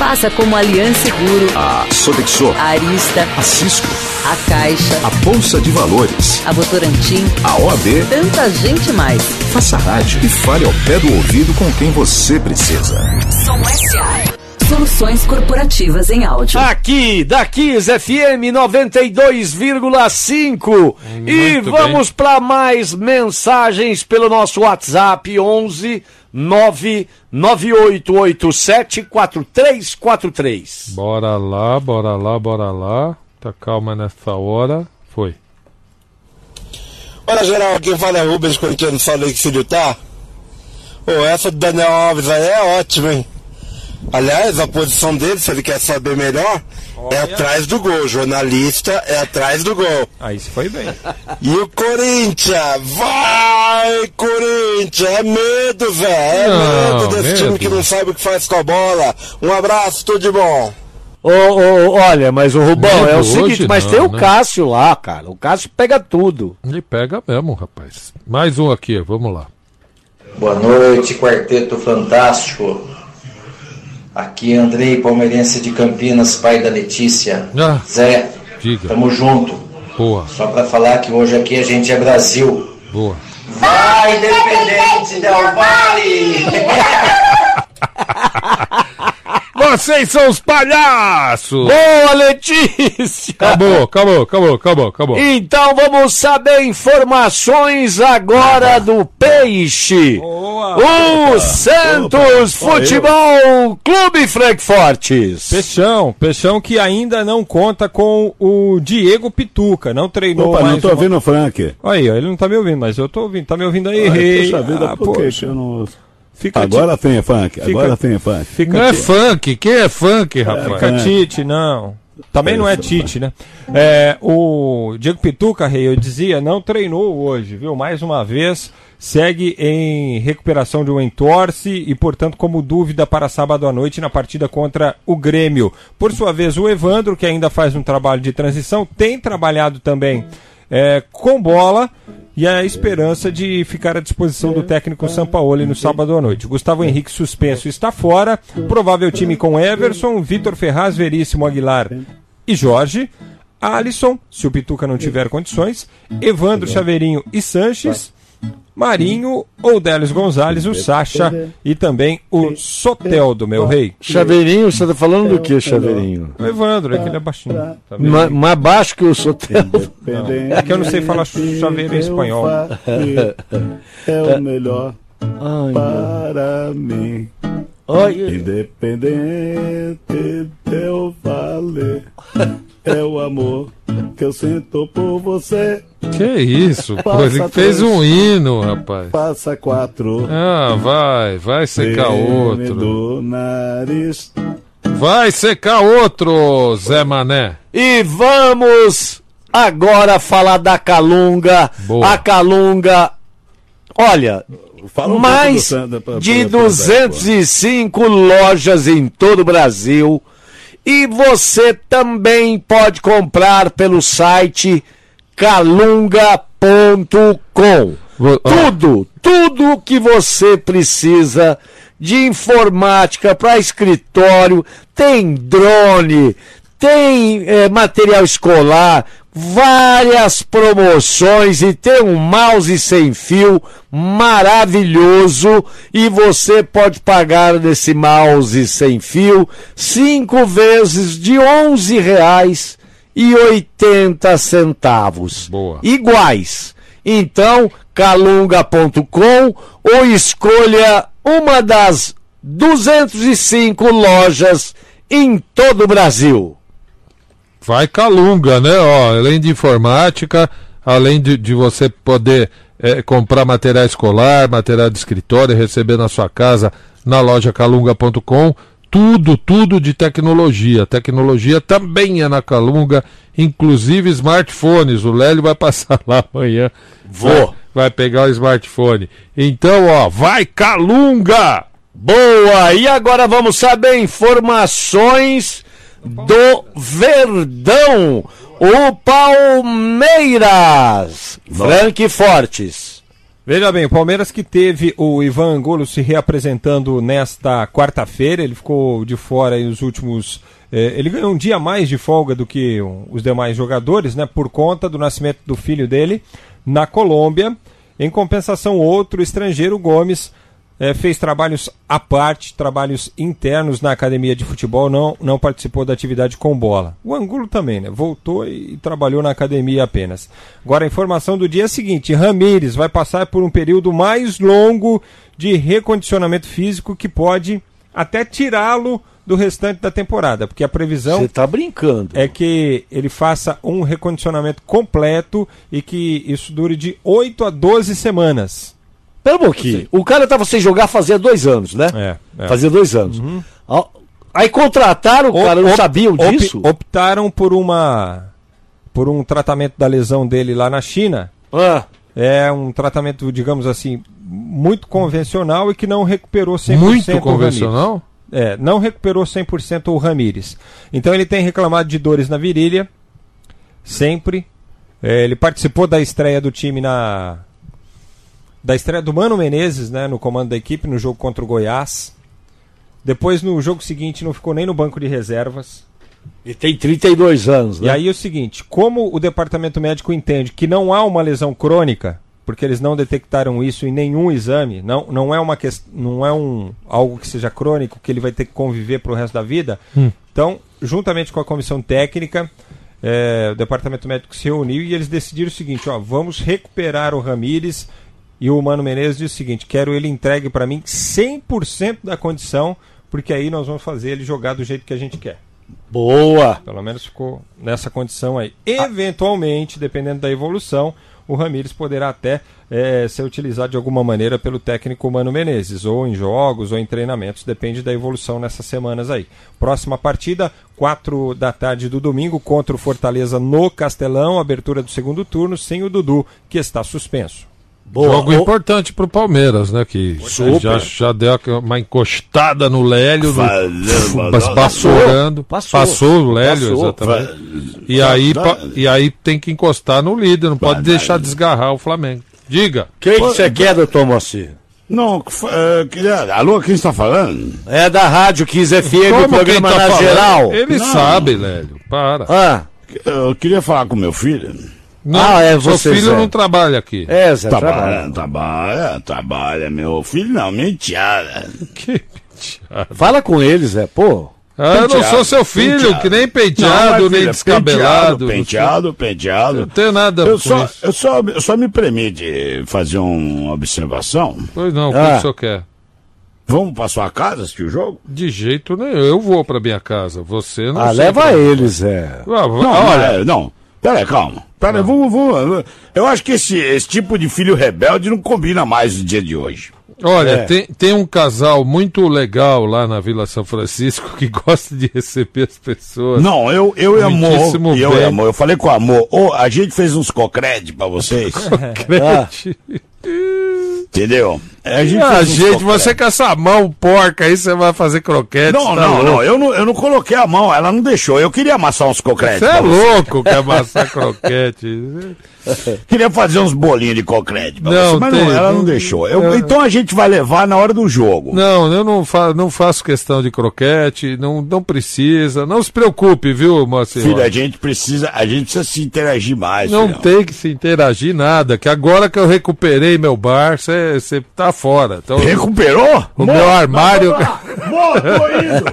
Faça como Aliança Seguro, A Sodexo, a Arista, a Cisco, a Caixa, a Bolsa de Valores, a Votorantim, a OAB. tanta gente mais. Faça rádio e fale ao pé do ouvido com quem você precisa. Som SA. Soluções corporativas em áudio. Aqui, da 15 FM 92,5. E vamos para mais mensagens pelo nosso WhatsApp 11 99887 4343. Bora lá, bora lá, bora lá. Tá calma nessa hora. Foi. Olha, geral, quem fala é Rubens Corintiano, falei que filho tá. Ô, essa do Daniel Alves aí é ótima, hein? Aliás, a posição dele, se ele quer saber melhor, é atrás do gol. Jornalista é atrás do gol. Aí se foi bem. E o Corinthians, vai Corinthians, é medo, velho, é Não, medo desse medo. time que não sabe o que faz com a bola. Um abraço, tudo de bom. Ô, ô, olha, mas o Rubão, é o seguinte, mas não, tem o né? Cássio lá, cara. O Cássio pega tudo. Ele pega mesmo, rapaz. Mais um aqui, vamos lá. Boa noite, quarteto fantástico. Aqui é Andrei, palmeirense de Campinas, pai da Letícia. Ah, Zé, diga. tamo junto. Boa, Só pra falar que hoje aqui a gente é Brasil. boa. Vai, Independente Del Vale! Vocês são os palhaços! Boa, Letícia! Acabou, acabou, acabou, acabou, acabou. Então vamos saber informações agora do Peixe. O Santos Futebol Clube Frankfortes. Peixão, Peixão que ainda não conta com o Diego Pituca, não treinou Opa, mais não tô uma- ouvindo o Frank. Aí, ele não tá me ouvindo, mas eu tô ouvindo. Tá me ouvindo aí, Ai, rei? poxa vida, Ah, por que eu não... Fica Agora ti- tem funk, Fica- agora tem funk. Fica Não é funk, quem é funk, rapaz? Fica Tite, não. Também não é Tite, né? É, o Diego Pituca, rei, eu dizia, não treinou hoje, viu? Mais uma vez, segue em recuperação de um entorse e, portanto, como dúvida para sábado à noite na partida contra o Grêmio. Por sua vez, o Evandro, que ainda faz um trabalho de transição, tem trabalhado também é, com bola e a esperança de ficar à disposição do técnico Sampaoli no sábado à noite. Gustavo Henrique suspenso está fora, provável time com Everson, Vitor Ferraz, Veríssimo Aguilar e Jorge. Alisson, se o Pituca não tiver condições, Evandro Chaveirinho e Sanches, Marinho, ou Délis Gonzalez, o Sacha e também o Soteldo, meu rei. Chaveirinho, você tá falando do que, Chaveirinho? O Evandro, é que ele é baixinho. Tá? Ma- Mais baixo que o Soteldo. Não, é que eu não sei falar chaveiro em espanhol. É o melhor para mim. Olha. Independente eu valer. É o amor que eu sinto por você. Que isso, pô, Passa ele fez três. um hino, rapaz. Passa quatro. Ah, vai, vai secar outro. do nariz. Vai secar outro, Zé Mané. E vamos agora falar da Calunga. Boa. A Calunga, olha, Fala um mais Sandra pra- de pra- pra- 205 lojas em todo o Brasil. E você também pode comprar pelo site calunga.com. Tudo, tudo que você precisa de informática para escritório, tem drone, tem eh, material escolar, várias promoções e tem um mouse sem fio maravilhoso e você pode pagar nesse mouse sem fio cinco vezes de onze reais e oitenta centavos. Boa. Iguais. Então, calunga.com ou escolha uma das 205 lojas em todo o Brasil. Vai Calunga, né? Ó, além de informática, além de, de você poder eh, comprar material escolar, material de escritório, receber na sua casa na loja calunga.com, tudo, tudo de tecnologia. Tecnologia também é na Calunga, inclusive smartphones. O Lélio vai passar lá amanhã. Vou. Vai, vai pegar o smartphone. Então, ó, vai Calunga! Boa! E agora vamos saber informações do Verdão, o Palmeiras. Frank Fortes. Veja bem, o Palmeiras que teve o Ivan Angulo se reapresentando nesta quarta-feira, ele ficou de fora aí nos últimos. eh, ele ganhou um dia mais de folga do que os demais jogadores, né? Por conta do nascimento do filho dele na Colômbia. Em compensação, outro estrangeiro, Gomes, eh, fez trabalhos à parte, trabalhos internos na academia de futebol, não, não participou da atividade com bola. O Angulo também, né? Voltou e, trabalhou na academia apenas. Agora, a informação do dia é a seguinte: Ramires vai passar por um período mais longo de recondicionamento físico que pode até tirá-lo do restante da temporada, porque a previsão tá brincando. é que ele faça um recondicionamento completo e que isso dure de 8 a 12 semanas. Pera um pouquinho. O cara tava sem jogar fazia dois anos, né? É, é. Fazia dois anos. Ó, Aí contrataram o cara, não Op- sabiam op- disso? optaram por uma por um tratamento da lesão dele lá na China. Ah. É um tratamento, digamos assim, muito convencional e que não recuperou 100% Muito o convencional? Ramires. É, não recuperou 100% o Ramires. Então ele tem reclamado de dores na virilha, sempre. É, ele participou da estreia do time na da estreia do Mano Menezes, né, no comando da equipe no jogo contra o Goiás. Depois no jogo seguinte não ficou nem no banco de reservas. E tem 32 anos, né? E aí é o seguinte, como o departamento médico entende que não há uma lesão crônica, porque eles não detectaram isso em nenhum exame, não, não é uma ques- não é um algo que seja crônico que ele vai ter que conviver para o resto da vida. Hum. Então, juntamente com a comissão técnica, é, o departamento médico se reuniu e eles decidiram o seguinte, ó, vamos recuperar o Ramires e o Mano Menezes disse o seguinte, quero ele entregue para mim 100% da condição, porque aí nós vamos fazer ele jogar do jeito que a gente quer. Boa! Pelo menos ficou nessa condição aí. Eventualmente, dependendo da evolução, o Ramires poderá até eh, ser utilizado de alguma maneira pelo técnico Mano Menezes, ou em jogos, ou em treinamentos, depende da evolução nessas semanas aí. Próxima partida, 4 da tarde do domingo, contra o Fortaleza no Castelão, abertura do segundo turno, sem o Dudu, que está suspenso. Boa. Jogo importante pro Palmeiras, né? Que Super. já, já deu uma encostada no Lélio, Valeu, vassourando. Passou. Passou, o Lélio, Passou. exatamente. E aí, pa- e aí tem que encostar no líder, não pode deixar desgarrar o Flamengo. Diga. Quem que você quer, doutor Moacir? Não, queria... Alô, quem está falando? É da Rádio 15 FM, o Como quem programa tá na falando? geral. Ele Não. sabe, Lélio. Para. Ah, Eu queria falar com meu filho. Não, Ah, é seu você, filho Zé. não trabalha aqui. é, Zé, trabalha. Trabalha, trabalha, trabalha. Meu filho não, minha enteada. Que... Fala com eles, Zé, pô. Ah, eu não sou seu filho, penteado. que nem Não, penteado, mas, nem filha, descabelado. Penteado, penteado, penteado. Não tenho nada Eu com só, isso. eu, só, eu só me permite fazer uma observação. Pois não, o que Ah. o senhor quer? Vamos para sua casa assistir o jogo? De jeito nenhum. Eu vou pra minha casa. Você não Ah, leva pra- eles, Zé. Ah, Não, olha, não, não. Pera calma. Pera vamos, vamos. Eu acho que esse, esse tipo de filho rebelde não combina mais no dia de hoje. olha É. tem, tem um casal muito legal lá na Vila São Francisco que gosta de receber as pessoas. Não, eu, eu e amor. Eu e amor. Eu falei com amor. Ô, a gente fez uns cocred pra vocês. Crente. entendeu? A gente, Ah, gente, você com essa mão porca aí, você vai fazer croquete. Não, tá não, louco. não. Eu não, eu não coloquei a mão. Ela não deixou. Eu queria amassar uns cocred. Você é louco que amassar croquete. Queria fazer uns bolinhos de pra Não, você, mas tem, não, ela não deixou. Eu- eu- Então a gente vai levar na hora do jogo. Não, eu não, fa não faço questão de croquete, não, não precisa. Não se preocupe, viu, Moacir? Filho, a gente precisa, a gente precisa se interagir mais. Não filhão. tem que se interagir nada, que agora que eu recuperei meu bar, você tá fora. Então, Recuperou? O meu armário. Mô, tô indo!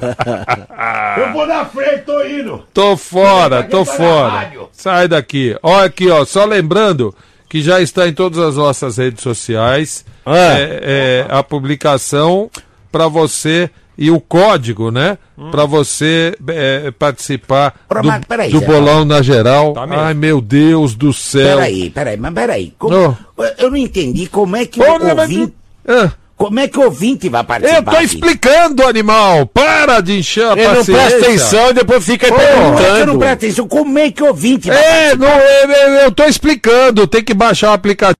Eu vou na frente, tô indo! Tô fora, tô tá fora. Sai daqui. Olha aqui, ó. Só lembrando que já está em todas as nossas redes sociais Ah. é, é, a publicação para você e o código, né? Para você é, participar do, mas peraí, do bolão na geral. Tá. Ai, meu Deus do céu. Peraí, peraí, mas peraí. Como- Ô. Eu não entendi como é que Ô, o não, mas- ouvinte. Ah, Como é que o ouvinte vai participar? eu tô aqui? explicando, animal. Para de encher a Ele não paciência. presta atenção e depois fica Como é que eu não perguntando. presto atenção? Como é que o ouvinte vai É, não, eu, eu, eu tô explicando. Tem que baixar o aplicativo.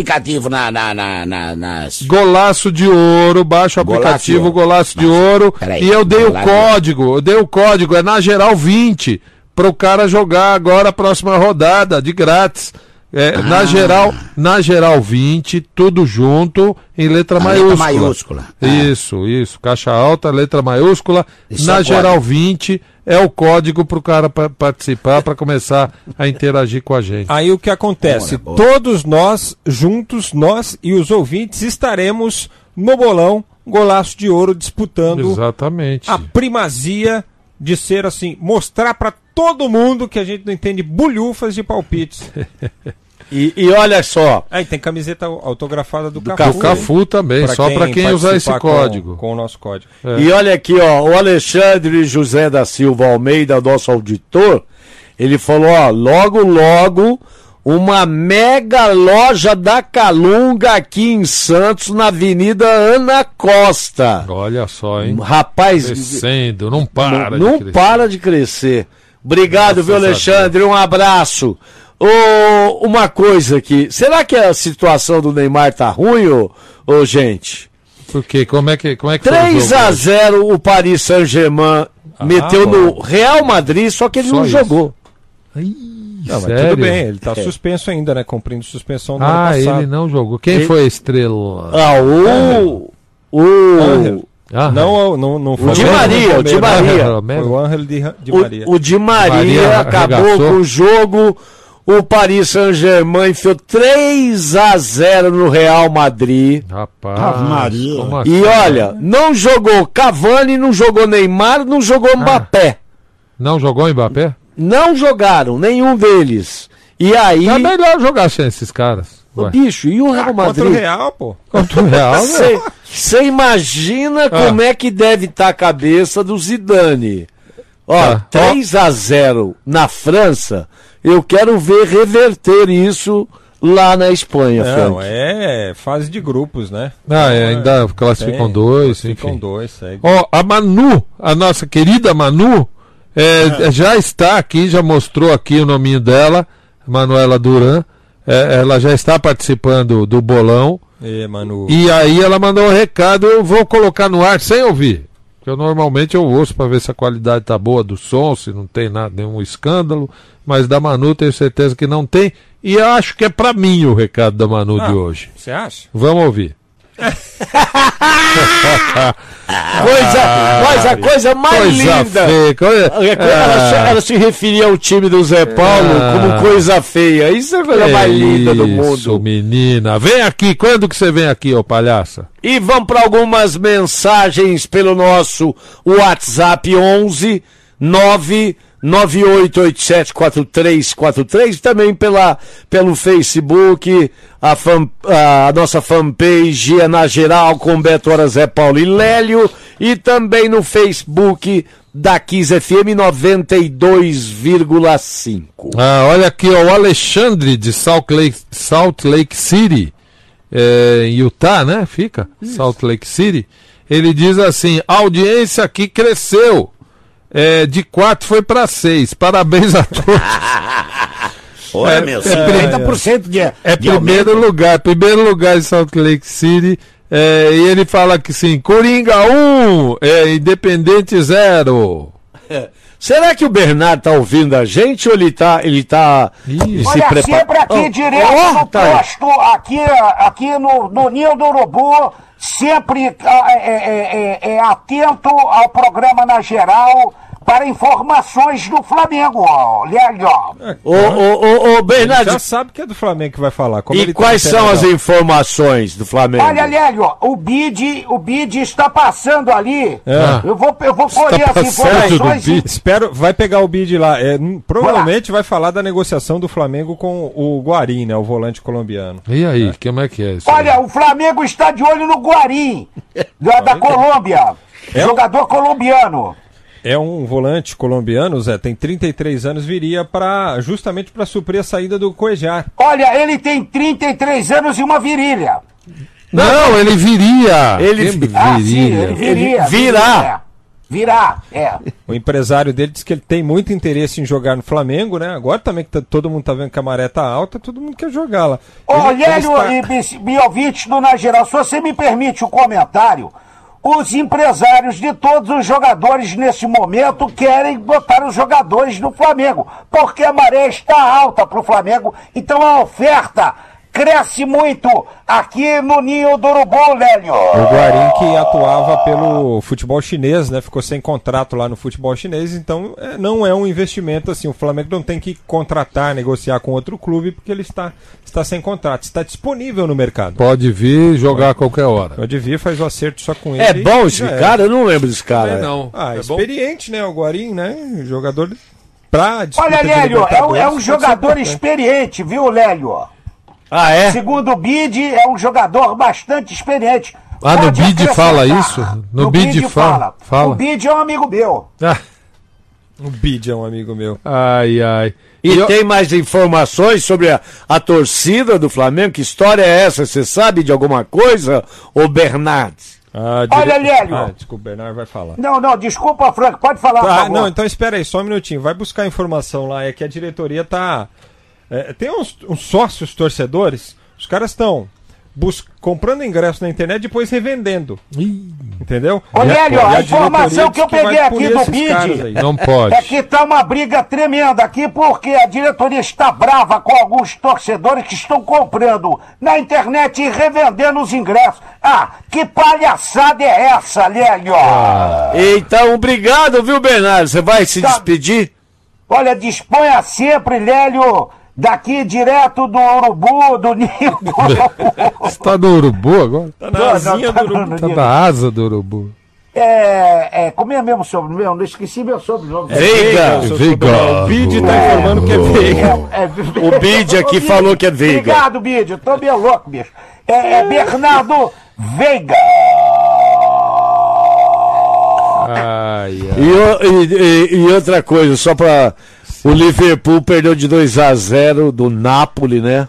Aplicativo na, na, na, na- nas. Golaço de Ouro, baixa o aplicativo. Golaço de Ouro. E eu dei o Golaço código, eu dei o código, é na geral 20, pro cara jogar agora a próxima rodada, de grátis. É, Ah. na geral, na geral 20, tudo junto, em letra A letra maiúscula. maiúscula. Ah. Isso, isso. Caixa alta, letra maiúscula. Isso na é geral código. 20 é o código pro cara pa- participar, para começar a interagir com a gente. Aí o que acontece? Boa. Todos nós, juntos, nós e os ouvintes, estaremos no bolão Golaço de Ouro disputando Exatamente. a primazia de ser assim, mostrar pra todo mundo que a gente não entende bulhufas de palpites. E, e olha só, Aí tem camiseta autografada do, O Cafu. Cafu também, só para quem usar esse participar com- código. Com, o nosso código. É. E olha aqui, ó, o Alexandre José da Silva Almeida, nosso auditor, ele falou, ó, logo, logo, uma mega loja da Calunga aqui em Santos, na Avenida Ana Costa. Olha só, hein? Rapaz, Crescendo, não para. não de crescer. para de crescer. Obrigado, Graças viu, Alexandre? Um abraço. Ô, uma coisa aqui, será que a situação do Neymar tá ruim, ô, ô gente? Por quê? Como é que, como é que foi o 3 jogo a hoje? 0 o Paris Saint-Germain meteu bom. no Real Madrid, só que ele Só não isso. jogou. Não, mas Sério? tudo bem, ele tá suspenso ainda, né? Cumprindo suspensão no Ah, ano passado. ele não jogou. Quem Ele- foi a estrela? Ah, o. O. Ángel. Ah, Não, não, não foi O Di Maria, o Di Maria. Foi o de, de Maria. O, o Di Maria, Maria acabou arregaçou. com o jogo. O Paris Saint-Germain enfiou 3 a 0 no Real Madrid. Rapaz. Maria. como assim? E olha, não jogou Cavani, não jogou Neymar, não jogou Mbappé. Não jogou o Mbappé? Não jogaram, nenhum deles. E aí, É melhor jogar sem esses caras. Ué. bicho, e o Real Contra o Madrid? Real, pô. Contra o Real, né? Você imagina Ah. como é que deve estar a cabeça do Zidane. Ó, Ah. 3 a 0 na França, eu quero ver reverter isso lá na Espanha, Não, Frank. é fase de grupos, né? Ah, é, ainda classificam Tem, dois, Ficam enfim. dois, segue. Ó, a Manu, a nossa querida Manu, é, já está aqui, já mostrou aqui o nominho dela, Manuela Duran. é, ela já está participando do bolão. E, Manu. E aí ela mandou um recado, eu vou colocar no ar sem ouvir. Porque eu normalmente eu ouço para ver se a qualidade tá boa do som, se não tem nada, nenhum escândalo. Mas da Manu tenho certeza que não tem. E acho que é para mim o recado da Manu Ah, de hoje. Você acha? Vamos ouvir. Coisa, mas a coisa mais Coisa linda. feia, coisa- ela, se- Ah. ela se referia ao time do Zé Paulo Ah. como coisa feia. Isso é a coisa mais linda do mundo. Isso, menina. Vem aqui, quando que você vem aqui, ô palhaça? E vamos para algumas mensagens pelo nosso WhatsApp 11 998874343, também pela, pelo Facebook, a, fan, a nossa fanpage é na geral com Beto Hora Zé Paulo e Lélio, e também no Facebook da Kiss FM 92,5. Ah, olha aqui, ó, o Alexandre de Salt Lake, Salt Lake City, é, em Utah, né? Fica? Salt Lake City. Ele diz assim: a audiência aqui cresceu. É, de 4 foi para 6. Parabéns a todos. Olha, meu, 50% de, É de primeiro aumento. lugar, primeiro lugar em Salt Lake City. É, e ele fala que sim, Coringa 1, é, Independente 0. Será que o Bernardo tá ouvindo a gente ou ele tá, ele tá se Olha, sempre preparando? aqui direto Oh, no tá aí. posto, aqui, aqui no, no Ninho do Urubu, sempre ah, é, é, é, é atento ao programa na geral para informações do Flamengo, ó. Lélio. Ô, ô, ô, ô, Bernardo, Já sabe que é do Flamengo que vai falar. Como e ele tá quais são as informações do Flamengo? Olha, Lélio, o BID, o BID está passando ali. É. Eu vou, eu vou colher as informações. e- Espero, vai pegar o bid lá. É, provavelmente vai falar da negociação do Flamengo com o Guarim, né? O volante colombiano. E aí, como é que é isso? Olha, o Flamengo está de olho no Guarim, da, da Colômbia. Jogador colombiano. É um volante colombiano, Zé, tem 33 anos, viria para justamente para suprir a saída do Coejar. Olha, ele tem 33 anos e uma virilha. Não, ele viria. Ele Que Ah, sim, viria. ele viria. virá. viria. Virá, é. O empresário dele diz que ele tem muito interesse em jogar no Flamengo, né? Agora também que tá- todo mundo tá vendo que a maré tá alta, todo mundo quer ele Lélio está- e Biovic do Na Geral, se você me permite o comentário, os empresários de todos os jogadores nesse momento querem botar os jogadores no Flamengo, porque a maré está alta para o Flamengo, então a oferta cresce muito aqui no Ninho do Urubu, Lélio. O Guarim que atuava pelo futebol chinês, né? Ficou sem contrato lá no futebol chinês, então é, não é um investimento assim. O Flamengo não tem que contratar, negociar com outro clube, porque ele está, está sem contrato. Está disponível no mercado. Pode vir jogar a qualquer hora. Pode vir, faz o acerto só com ele. É bom esse cara? Eu não lembro desse cara. Também não. Ah, É bom? experiente, né? O Guarim, né? Jogador pra Olha, Lélio, é um, é um ser jogador importante. experiente, viu, Lélio? Ah, é? Segundo o Bid, é um jogador bastante experiente. Ah, no Pode Bid acrescentar. fala isso? No Bid fala- fala. O Bid é um amigo meu. Ah, O Bid é um amigo meu. ai, ai. E eu- tem mais informações sobre a, a torcida do Flamengo? Que história é essa? Você sabe de alguma coisa, ô Bernardes? Ah, Olha, Lélio. Ah, desculpa, o Bernardo vai falar. Não, não, desculpa, Frank, pode falar, por Ah, favor. não, então espera aí, só um minutinho. Vai buscar informação lá. É que a diretoria tá. É, tem uns, uns sócios torcedores, os caras estão comprando ingresso na internet e depois revendendo. Entendeu? Ô, E a- Lélio, a diretoria informação que eu peguei aqui punir do. Bid Não pode. é que tá uma briga tremenda aqui porque a diretoria está brava com alguns torcedores que estão comprando na internet e revendendo os ingressos. Ah, que palhaçada é essa, Lélio? Ah. Então, obrigado, viu, Bernardo? Você vai se Tá. despedir? Olha, disponha sempre, Lélio, daqui direto do Urubu, do Ninho do Urubu. Você tá no urubu agora? Tá na não, asinha tá do urubu. Tá na asa do urubu. É, é, como é mesmo o sobrenome? Eu não esqueci meu sobrenome. Veiga. seu Veiga. sobrenome. O Bid tá informando que é Veiga. É, é, O Bid aqui falou que é Veiga. Obrigado, Bid. Eu tô meio louco, bicho. É, é Bernardo Veiga. Ai, ai. E, e- e- e outra coisa, só pra. O Liverpool perdeu de 2 a 0 do Napoli, né?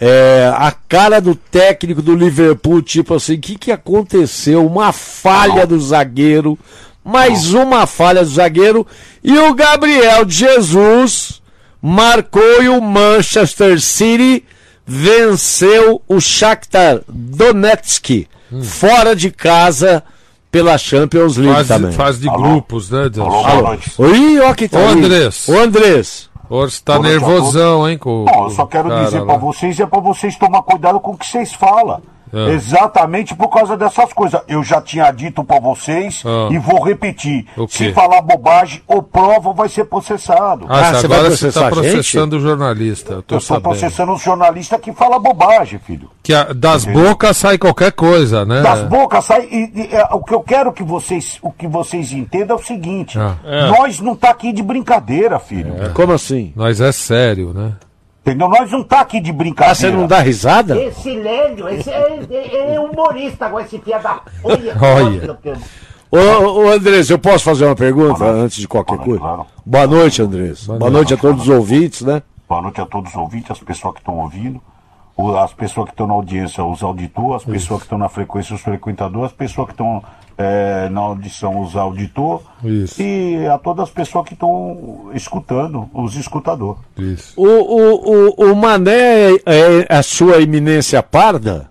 É, a cara do técnico do Liverpool, tipo assim, o que, que aconteceu? Uma falha do zagueiro, mais uma falha do zagueiro, e o Gabriel de Jesus marcou e o Manchester City venceu o Shakhtar Donetsk fora de casa pela Champions League Fase, também. fase de grupos, né, Deus? Alô? Oi, ó que tá Ô. Andrés. Ô, Andrés. Hoje tá Boa nervosão, hein, com Não, eu só quero dizer pra vocês é pra vocês tomar cuidado com o que vocês falam. É. Exatamente por causa dessas coisas. Eu já tinha dito pra vocês Ah. e vou repetir. O? Se falar bobagem, o prova vai ser processado. Ah, você agora você tá processando o jornalista. Eu estou processando os jornalistas que falam bobagem, filho. Que a- das Entendeu? bocas sai qualquer coisa, né? Das bocas sai. E, e, é, o que eu quero que vocês, o que vocês entendam é o seguinte: Ah. É. nós não tá aqui de brincadeira, filho. Como assim? Nós é sério, né? Entendeu? Nós não tá aqui de brincadeira. Ah, você não dá risada? Esse Lélio, esse é, é- é humorista agora, esse filho da. Olha, Olha. Ô, ô Andrés, eu posso fazer uma pergunta antes de qualquer coisa? Boa noite, Andrés. Boa, noite a todos os ouvintes, né? Boa noite a todos os ouvintes, as pessoas que estão ouvindo, as pessoas que estão na audiência, os auditores, as pessoas que estão na frequência, os frequentadores, as pessoas que estão eh, na audição, os auditores, Isso. e a todas as pessoas que estão escutando, os escutadores. Isso. O, o, o, o Mané é a sua eminência parda?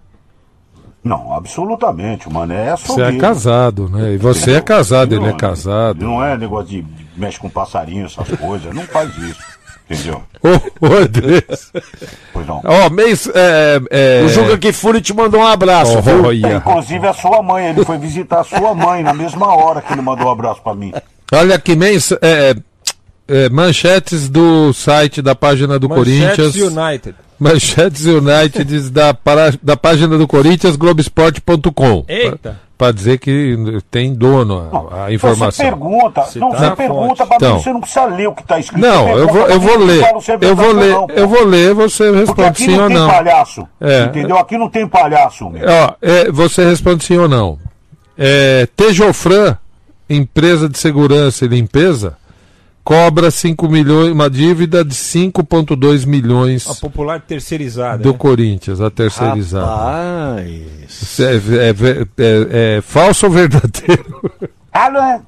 Não, absolutamente, o Mané é Você solteiro. é casado, né? E você é casado, ele é casado. Não é negócio de, de mexe com passarinho, essas coisas, não faz isso, entendeu? Ô, ô Andrés. Pois não. Ó, mês. É, é... O Juca Kifuri te mandou um abraço, Oh. Inclusive a sua mãe, ele foi visitar a sua mãe na mesma hora que ele mandou um abraço pra mim. Olha que mês. É, é, manchetes do site da página do Manchetes Corinthians. United. Manchetes United da, para- da página do Corinthians, Globesport.com. Eita. Para dizer que tem dono a, a informação. Você pergunta, não, tá você pergunta fonte. pra Então. mim, você não precisa ler o que tá escrito. Não, eu vou, eu vou ler. é Eu vou ler, não, eu vou ler, você responde aqui sim não ou tem não. palhaço, É. entendeu? Aqui não tem palhaço, meu. Ó, é, você responde sim ou não. É, Tejofran, empresa de segurança e limpeza, cobra 5 milhões, uma dívida de 5,2 milhões A popular terceirizada. do né? Corinthians, a terceirizada. Rapaz. Isso É, é- é- é falso ou verdadeiro? Alô?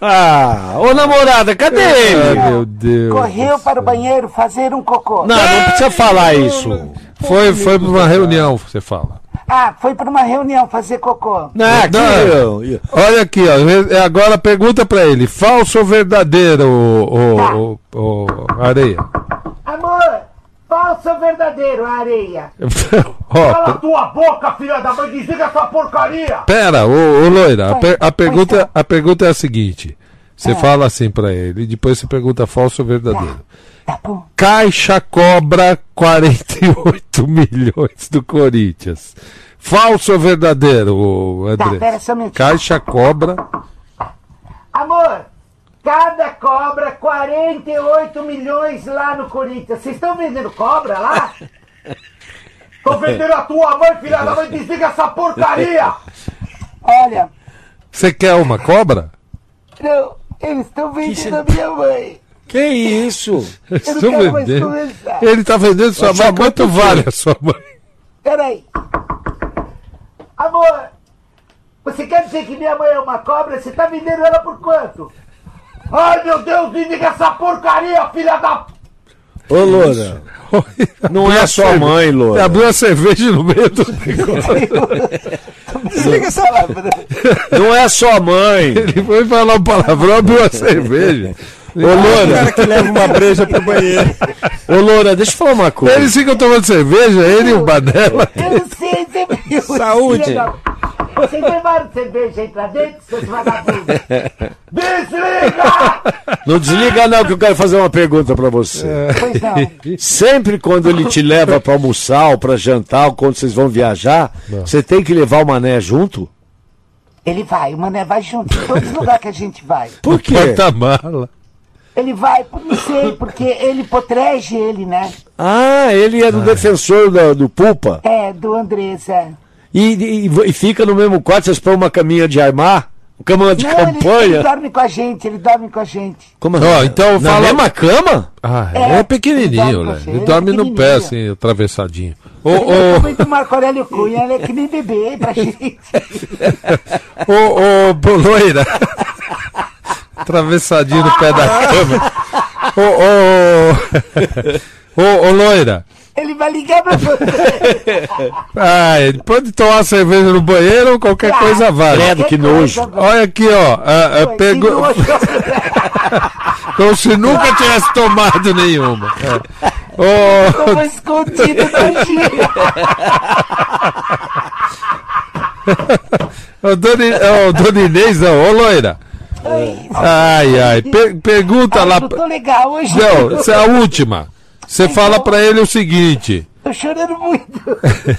Ah, ô namorada, cadê ele? Ai, meu Deus. Correu para o banheiro fazer um cocô. Não, não precisa falar isso. Foi, foi para uma reunião, você fala. Ah, foi para uma reunião fazer cocô. Não, aqui, Não. eu- Olha aqui, ó, re- agora pergunta pra ele: falso ou verdadeiro, o, o, o, o Areia? Amor, falso ou verdadeiro, a areia? Cala ó, tua boca, filha da mãe, desliga essa porcaria! pera, ô, ô Loira, a, per- a pergunta, a pergunta é a seguinte: você fala assim pra ele, e depois você pergunta falso ou verdadeiro. Caixa cobra 48 milhões do Corinthians. Falso ou verdadeiro, André? pera só um minutinho. Caixa cobra. Amor, cada cobra 48 milhões lá no Corinthians. Vocês estão vendendo cobra lá? Tô vendendo a tua mãe, filha da mãe, desliga essa porcaria! Olha, Você quer uma cobra? não, eles estão vendendo a minha mãe. Que isso? Eu não quero mais conversar. Ele tá vendendo sua mãe. Quanto vale a sua mãe? Peraí. Amor, você quer dizer que minha mãe é uma cobra? Você tá vendendo ela por quanto? Ai meu Deus, desliga essa porcaria, filha da. Ô, Loura. Não é sua mãe, Loura. Abriu a cerveja no meio do. Desliga essa lâmpada. Não é sua mãe. Ele foi falar um palavrão, abriu a cerveja. Ô, Loura. cara que leva uma breja pro banheiro. Ô, Loura, deixa eu falar uma coisa. Eles ficam tomando cerveja, ele e o Banela. Eu não sei, você viu? Saúde. Vocês levaram cerveja aí pra dentro, seus vagabundos? Desliga! Não desliga não que eu quero fazer uma pergunta pra você. Pois não. Sempre quando ele te leva pra almoçar ou pra jantar ou quando vocês vão viajar, você tem que levar o mané junto? Ele vai, o Mané vai junto, em todos os lugares que a gente vai. Por quê? Porta-mala. Ele vai, por- não sei, porque ele protege ele, né? Ah, ele é do defensor do, do Pulpa É, do Andrés, é. e, e- e fica no mesmo quarto, vocês põem uma caminha de armar? Cama de Não, ele, ele campanha? dorme com a gente, ele dorme com a gente. Como Ó, então Na fala- mesma cama? Ah, É, é, pequenininho, ele dorme né? Ele ele é dorme no pé, assim, atravessadinho. Ô, Ele é ô, do Marco Aurélio Cunha, ele é que nem bebê pra gente. ô, ô, Boloira. Atravessadinho no pé da cama. Ô, ô, ô, ô, Loira. Ele vai ligar pra você. Ah, ele pode tomar cerveja no banheiro ou qualquer Claro, coisa vale. Credo, que nojo. Olha aqui, ó. ah, ah, Que pegou... nojo. Como se nunca tivesse tomado nenhuma. É. Ô, Como escondido no dia. Ô, Dona, ô, Dona Inês, não, ô loira. Ai, ai. per- pergunta lá. Eu tô legal hoje. Não, essa é a última. Você fala pra ele o seguinte. Tô chorando muito.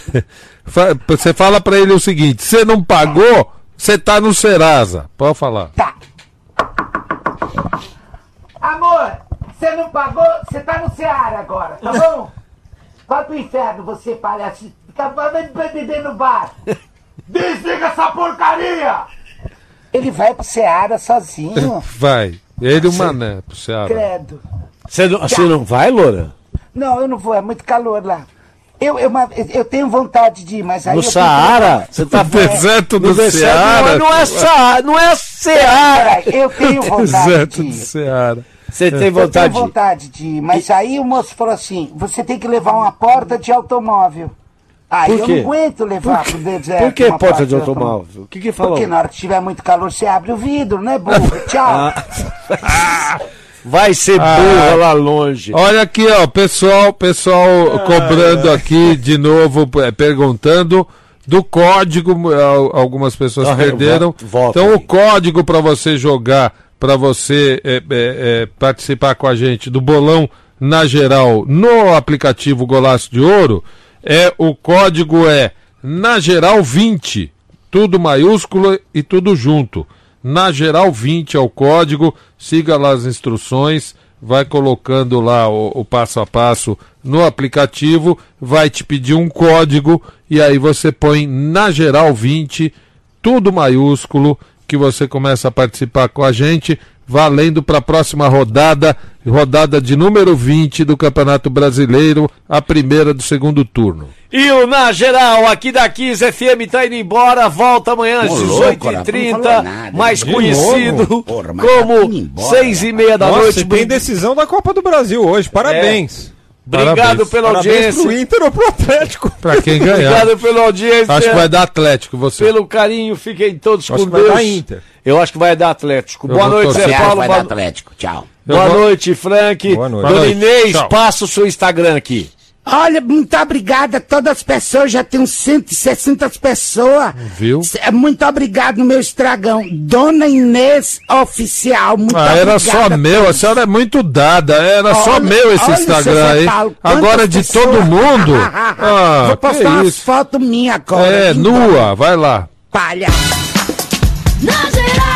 Você fala pra ele o seguinte: você não pagou, você tá no Serasa. Pode falar. Tá. Amor, você não pagou? Você tá no Ceará agora, tá bom? Vai pro inferno, você palhaço. Fica vai beber no bar. Desliga essa porcaria! Ele vai pro Ceará sozinho. Vai. Ele e o Mané pro Ceará. Credo. Você não, você não vai, Loura? Não, eu não vou, é muito calor lá. Eu, eu, eu tenho vontade de ir, mas aí. No eu Saara? Você tá deserto do Ceará? Não, não é Saara, não é Ceará. Peraí, Eu tenho vontade Deserto de do ir. Ceará. Você tem Eu vontade? tenho vontade de ir, mas aí o moço falou assim: você tem que levar uma porta de automóvel. Aí Por eu não aguento levar pro deserto. Por que porta de automóvel? O que que falou? Porque na hora que tiver muito calor, você abre o vidro, né, burro? Tchau. Ah. Vai ser Ah. burra lá longe. Olha aqui, ó, pessoal, pessoal cobrando aqui de novo, eh, perguntando do código, al- algumas pessoas Ah, perderam. volta- então aí. o código para você jogar, para você eh, eh, eh, participar com a gente do bolão na geral no aplicativo Golaço de Ouro é o código é na geral 20, tudo maiúsculo e tudo junto. Na geral 20 é o código, siga lá as instruções, vai colocando lá o, o passo a passo no aplicativo, vai te pedir um código. E aí você põe na geral 20, tudo maiúsculo, que você começa a participar com a gente, valendo para a próxima rodada, rodada de número 20 do Campeonato Brasileiro, a primeira do segundo turno. E o Na Geral, aqui da Kiss FM, tá indo embora, volta amanhã às Ô, louco, Rafa, não 18h30, falou nada. mais De conhecido novo? Porra, tá como embora, 6 e meia da Nossa, noite. tem decisão da Copa do Brasil hoje. Parabéns. Obrigado Parabéns. pela Parabéns audiência. pro Inter ou pro Atlético. Para quem ganhar. Obrigado pela audiência. Acho que vai dar Atlético você. Pelo carinho, fiquem todos Acho com que vai Deus. dar Inter. Eu acho que vai dar Atlético. Eu Boa noite. Zé Paulo. vai Boa, dar Atlético. Tchau. Boa vou- noite, Frank. Boa noite. Dona Boa noite. Inês, passa o seu Instagram aqui. Olha, muito obrigada a todas as pessoas, já tem uns 160 pessoas. Viu? É, Muito obrigado, meu estragão. Dona Inês Oficial, muito Ah, era só meu, a senhora é muito dada, era só Olha- meu esse Instagram aí. Paulo, Agora de pessoas- todo mundo. Ah, Vou postar que umas isso. fotos minhas agora. É, embora. nua, vai lá. Palha. Na geral.